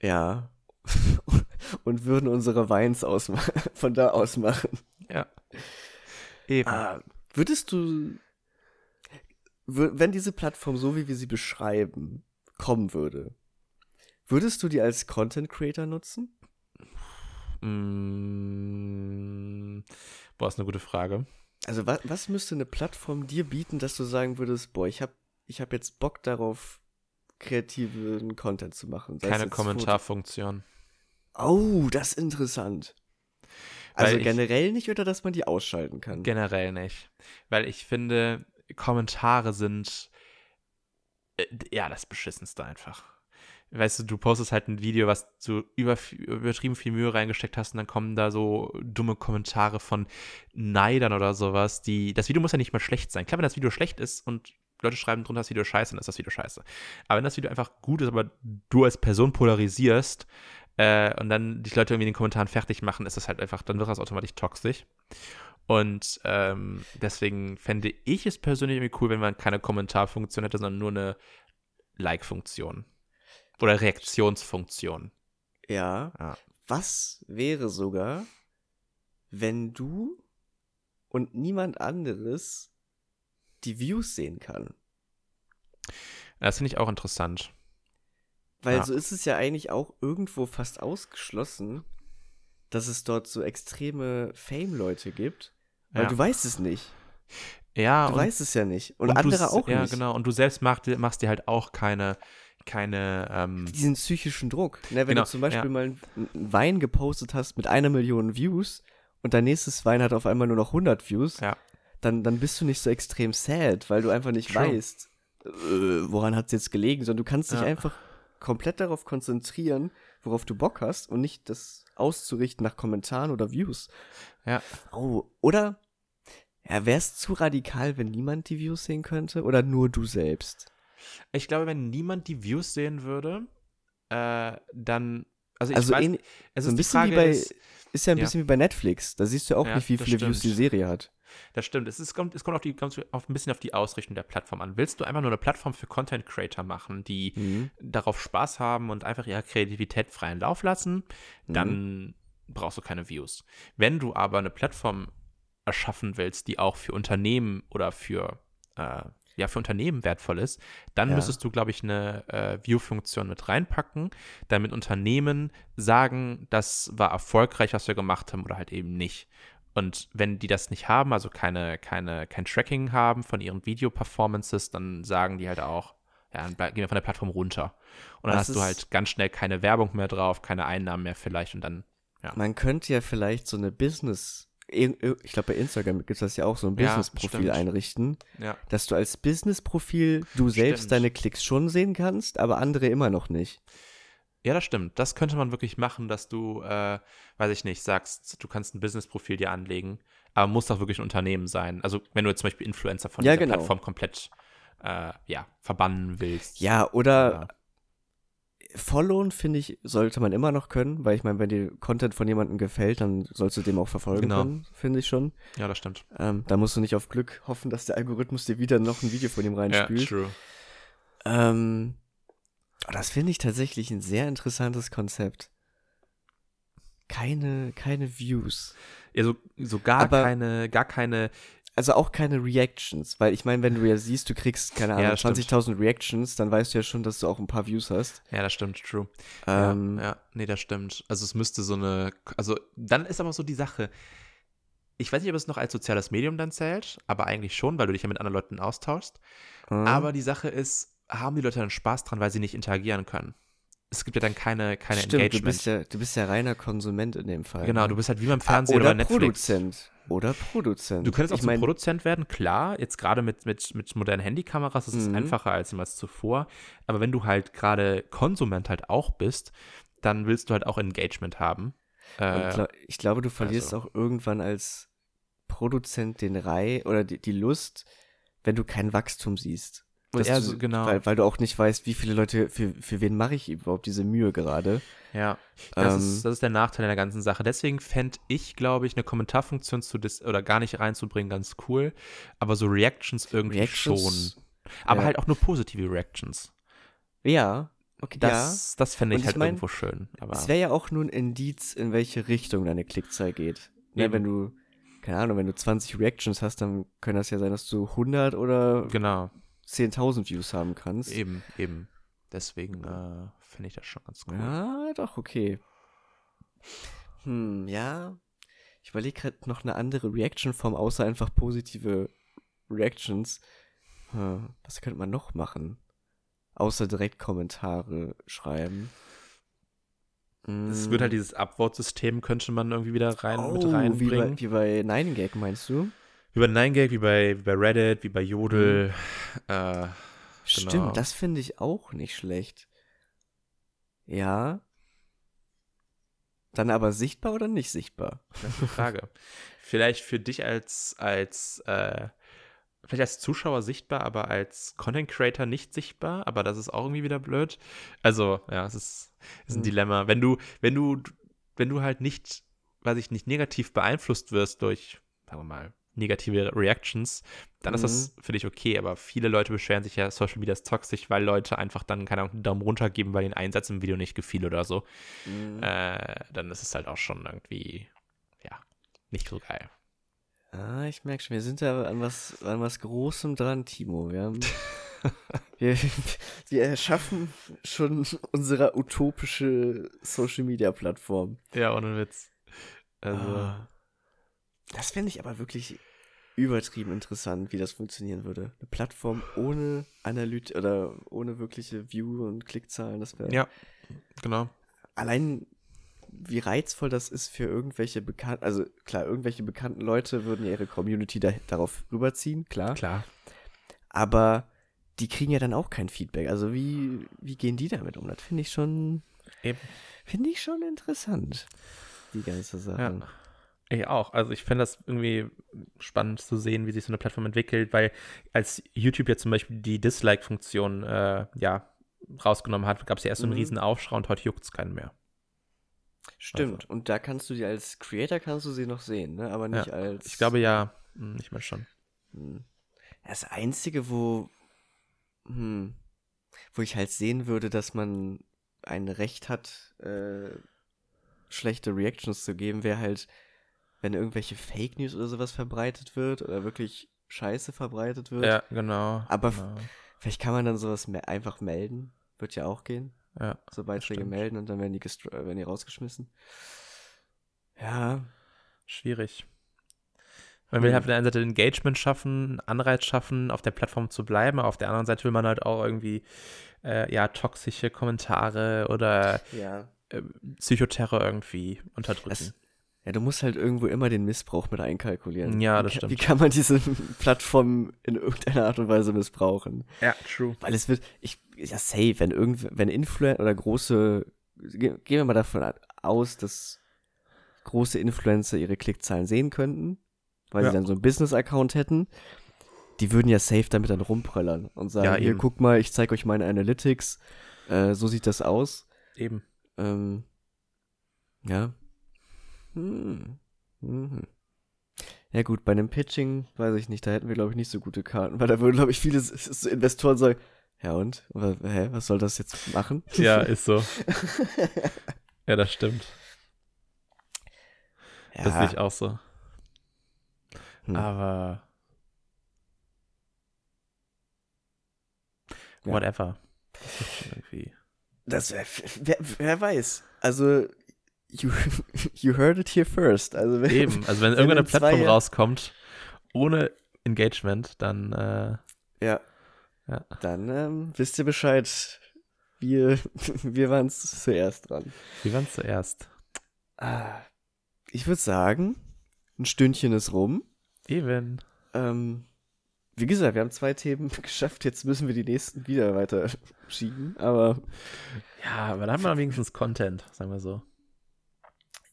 Ja. <laughs> Und würden unsere Weins <laughs> von da aus machen. Ja. Eben. Ah, würdest du, wenn diese Plattform so wie wir sie beschreiben, kommen würde, würdest du die als Content Creator nutzen? Mm, boah, ist eine gute Frage. Also wa was müsste eine Plattform dir bieten, dass du sagen würdest, boah, ich habe ich hab jetzt Bock darauf, kreativen Content zu machen? Keine Kommentarfunktion. Oh, das ist interessant. Also Weil ich- generell nicht oder dass man die ausschalten kann? Generell nicht. Weil ich finde, Kommentare sind äh, ja das Beschissenste einfach. Weißt du, du postest halt ein Video, was du über, übertrieben viel Mühe reingesteckt hast und dann kommen da so dumme Kommentare von Neidern oder sowas, die. Das Video muss ja nicht mal schlecht sein. Klar, wenn das Video schlecht ist und Leute schreiben drunter, das Video scheiße, dann ist das Video scheiße. Aber wenn das Video einfach gut ist, aber du als Person polarisierst äh, und dann die Leute irgendwie in den Kommentaren fertig machen, ist das halt einfach, dann wird das automatisch toxisch. Und ähm, deswegen fände ich es persönlich irgendwie cool, wenn man keine Kommentarfunktion hätte, sondern nur eine Like-Funktion. Oder Reaktionsfunktion. Ja. Ja. Was wäre sogar, wenn du und niemand anderes die Views sehen kann? Das finde ich auch interessant. Weil Ja. so ist es ja eigentlich auch irgendwo fast ausgeschlossen, dass es dort so extreme Fame-Leute gibt. Weil Ja. du weißt es nicht. Ja, Du und, weißt es ja nicht. Und, und andere auch ja, nicht. genau. Und du selbst machst, dir- machst dir halt auch keine, keine, ähm, Diesen psychischen Druck. Ne, wenn Genau, du zum Beispiel ja. mal einen Wein gepostet hast mit einer Million Views und dein nächstes Wein hat auf einmal nur noch 100 Views, ja, dann, dann bist du nicht so extrem sad, weil du einfach nicht True. weißt, äh, woran hat es jetzt gelegen, sondern du kannst dich Ja. einfach komplett darauf konzentrieren, worauf du Bock hast und nicht das auszurichten nach Kommentaren oder Views. ja. Oh, oder ja, wäre es zu radikal, wenn niemand die Views sehen könnte oder nur du selbst? Ich glaube, wenn niemand die Views sehen würde, äh, dann, also ich Also weiß, ähn- es so ein bisschen Frage wie bei, ist, ist ja ein ja. bisschen wie bei Netflix. Da siehst du ja auch Ja, nicht, wie viele Views die stimmt. Serie hat. Das stimmt. Es, ist, kommt, es kommt, auf die, kommt auf, ein bisschen auf die Ausrichtung der Plattform an. Willst du einfach nur eine Plattform für Content Creator machen, die Mhm. darauf Spaß haben und einfach ihre Kreativität freien Lauf lassen, Mhm. dann brauchst du keine Views. Wenn du aber eine Plattform erschaffen willst, die auch für Unternehmen oder für, äh, ja, für Unternehmen wertvoll ist, dann Ja. müsstest du, glaube ich, eine äh, View-Funktion mit reinpacken, damit Unternehmen sagen, das war erfolgreich, was wir gemacht haben oder halt eben nicht. Und wenn die das nicht haben, also keine, keine, kein Tracking haben von ihren Video-Performances, dann sagen die halt auch, ja, dann gehen wir von der Plattform runter. Und dann Was hast du halt ganz schnell keine Werbung mehr drauf, keine Einnahmen mehr vielleicht und dann, Man könnte ja vielleicht so eine Business, ich glaube bei Instagram gibt es das ja auch, so ein Ja, Business-Profil stimmt. einrichten, ja. dass du als Business-Profil du selbst Stimmt. deine Klicks schon sehen kannst, aber andere immer noch nicht. Ja, das stimmt. Das könnte man wirklich machen, dass du, äh, weiß ich nicht, sagst, du kannst ein Business-Profil dir anlegen, aber muss auch wirklich ein Unternehmen sein. Also wenn du jetzt zum Beispiel Influencer von Ja, dieser genau. Plattform komplett äh, ja, verbannen willst. Ja, oder followen, finde ich, sollte man immer noch können, weil ich meine, wenn dir Content von jemandem gefällt, dann sollst du dem auch verfolgen Genau. können, finde ich schon. Ja, das stimmt. Ähm, da musst du nicht auf Glück hoffen, dass der Algorithmus dir wieder noch ein Video von ihm reinspült. true. ähm, das finde ich tatsächlich ein sehr interessantes Konzept. Keine, keine Views. Ja, so, so gar Aber- keine, gar keine, Also auch keine Reactions, weil ich meine, wenn du ja siehst, du kriegst, keine Ja, Ahnung, stimmt. 20.000 Reactions, dann weißt du ja schon, dass du auch ein paar Views hast. ja, das stimmt, true. Ähm, ja, ja, nee, das stimmt. Also es müsste so eine, also dann ist aber so die Sache, ich weiß nicht, ob es noch als soziales Medium dann zählt, aber eigentlich schon, weil du dich ja mit anderen Leuten austauschst. äh, Aber die Sache ist, haben die Leute dann Spaß dran, weil sie nicht interagieren können? Es gibt ja dann keine, keine Stimmt, du Engagement. bist, ja, du bist ja reiner Konsument in dem Fall. genau, ne? du bist halt wie beim Ah, Fernsehen oder oder, Netflix. Produzent. Oder Produzent. Du könntest auch ich mein, Produzent werden, klar. Jetzt gerade mit, mit, mit modernen Handykameras ist es Mhm. einfacher als jemals zuvor. Aber wenn du halt gerade Konsument halt auch bist, dann willst du halt auch Engagement haben. Äh, gla- ich glaube, du verlierst also. auch irgendwann als Produzent den Reihe oder die, die Lust, wenn du kein Wachstum siehst. Dass Ja, du, so- genau. Weil, weil du auch nicht weißt, wie viele Leute, für, für wen mache ich überhaupt diese Mühe gerade. ja, das, Ähm, ist, das ist der Nachteil der ganzen Sache. Deswegen fände ich, glaube ich, eine Kommentarfunktion zu dis oder gar nicht reinzubringen ganz cool. Aber so Reactions irgendwie Reactions, schon. Aber ja. halt auch nur positive Reactions. Ja, okay, Das, das fände ich Und ich halt mein, irgendwo schön. Aber Es wäre ja auch nur ein Indiz, in welche Richtung deine Klickzahl geht. Ne, Eben. wenn du, keine Ahnung, wenn du 20 Reactions hast, dann kann das ja sein, dass du 100 oder genau, 10.000 Views haben kannst. eben, eben. Deswegen äh, finde ich das schon ganz cool. Ja, doch, okay. Hm, ja. Ich überlege gerade noch eine andere Reaction-Form, außer einfach positive Reactions. Hm, was könnte man noch machen? Außer direkt Kommentare schreiben. Es Hm. wird halt dieses Upvote-System, könnte man irgendwie wieder rein, mit Oh, reinbringen. Wie bei, wie bei 9gag, meinst du? Wie bei 9gag, wie bei, wie bei Reddit, wie bei Jodel. Äh, Stimmt, Genau. das finde ich auch nicht schlecht. Ja. Dann aber sichtbar oder nicht sichtbar? das ist eine Frage. <laughs> vielleicht für dich als, als äh, vielleicht als Zuschauer sichtbar, aber als Content Creator nicht sichtbar, aber das ist auch irgendwie wieder blöd. Also, ja, es ist, ist ein Hm. Dilemma. Wenn du, wenn du, wenn du halt nicht, weiß ich nicht, negativ beeinflusst wirst durch, sagen wir mal, negative Reactions, dann ist das für dich okay, aber viele Leute beschweren sich ja, Social Media ist toxisch, weil Leute einfach dann, keine Ahnung, einen Daumen runter geben, weil den Einsatz im Video nicht gefiel oder so. Mhm. Äh, dann ist es halt auch schon irgendwie, ja, nicht so geil. Ah, ich merke schon, wir sind da an was, an was Großem dran, Timo. Wir, haben, <laughs> wir, wir erschaffen schon unsere utopische Social Media Plattform. Ja, ohne Witz. Also, Ah. Das fände ich aber wirklich übertrieben interessant, wie das funktionieren würde. Eine Plattform ohne Analyt oder ohne wirkliche View- und Klickzahlen, das wäre ja, genau. allein wie reizvoll das ist für irgendwelche bekannten, also klar, irgendwelche bekannten Leute würden ja ihre Community da, darauf rüberziehen, klar. Klar. Aber die kriegen ja dann auch kein Feedback. Also wie, wie gehen die damit um? Das finde ich schon, finde ich schon interessant. Die ganze Sache. Ja. Ich auch. Also ich finde das irgendwie spannend zu sehen, wie sich so eine Plattform entwickelt, weil als YouTube jetzt zum Beispiel die Dislike-Funktion äh, ja, rausgenommen hat, gab es ja erst so einen Mhm. riesen Aufschrei und heute juckt es keinen mehr. Stimmt. Und da kannst du die als Creator kannst du sie noch sehen, ne? Aber nicht Ja, als. Ich glaube ja, hm, ich meine schon. Hm. Das Einzige, wo, hm, wo ich halt sehen würde, dass man ein Recht hat, äh, schlechte Reactions zu geben, wäre halt, wenn irgendwelche Fake News oder sowas verbreitet wird oder wirklich Scheiße verbreitet wird. Ja, genau. Aber genau. Vielleicht kann man dann sowas me einfach melden. Wird ja auch gehen. Ja, So Beiträge melden und dann werden die, äh, werden die rausgeschmissen. Ja, schwierig. Man will Hm. halt auf der einen Seite Engagement schaffen, einen Anreiz schaffen, auf der Plattform zu bleiben. Auf der anderen Seite will man halt auch irgendwie, äh, ja, toxische Kommentare oder ja. äh, Psychoterror irgendwie unterdrücken. Das, ja, du musst halt irgendwo immer den Missbrauch mit einkalkulieren. Ja, wie, das ka- stimmt. Wie kann man diese <laughs> Plattform in irgendeiner Art und Weise missbrauchen? ja, true. Weil es wird, ich, ja, safe, wenn irgend, wenn Influencer oder große, ge- gehen wir mal davon aus, dass große Influencer ihre Klickzahlen sehen könnten, weil Ja. sie dann so einen Business-Account hätten, die würden ja safe damit dann rumpröllern und sagen, Ja, hier, guck mal, ich zeige euch meine Analytics, Äh, so sieht das aus. Eben. Ähm, ja. Hm. Mhm. Ja gut, bei einem Pitching weiß ich nicht, da hätten wir glaube ich nicht so gute Karten, weil da würden glaube ich viele Investoren sagen, ja und? Hä, was soll das jetzt machen? Ja, <laughs> ist so. <laughs> Ja, das stimmt. ja. Das sehe ich auch so. Hm. Aber Ja. whatever. Irgendwie. Das wär, wer, wer weiß. Also, you, <laughs> you heard it here first. Also, wenn, Eben, <laughs> also wenn Wenn irgendeine Plattform rauskommt ohne Engagement, dann äh, Ja. Ja. Dann ähm, wisst ihr Bescheid. Wir, <laughs> wir waren zuerst dran. wir waren zuerst. Ah, ich würde sagen, ein Stündchen ist rum. Eben. Ähm, wie gesagt, wir haben zwei Themen geschafft. Jetzt müssen wir die nächsten wieder weiter schieben. Aber, Ja, aber dann haben wir wenigstens Content, sagen wir so.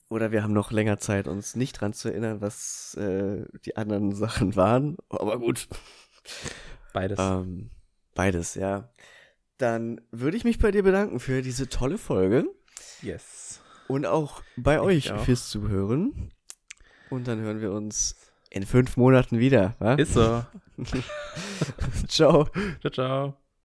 Oder wir haben noch länger Zeit, uns nicht dran zu erinnern, was äh, die anderen <laughs> Sachen waren. Aber gut. Beides. Ähm, beides, ja. Dann würde ich mich bei dir bedanken für diese tolle Folge yes. und auch bei euch auch. fürs Zuhören. Und dann hören wir uns in fünf Monaten wieder. Wa? Ist so. <laughs> <laughs> Ciao. ciao, ciao.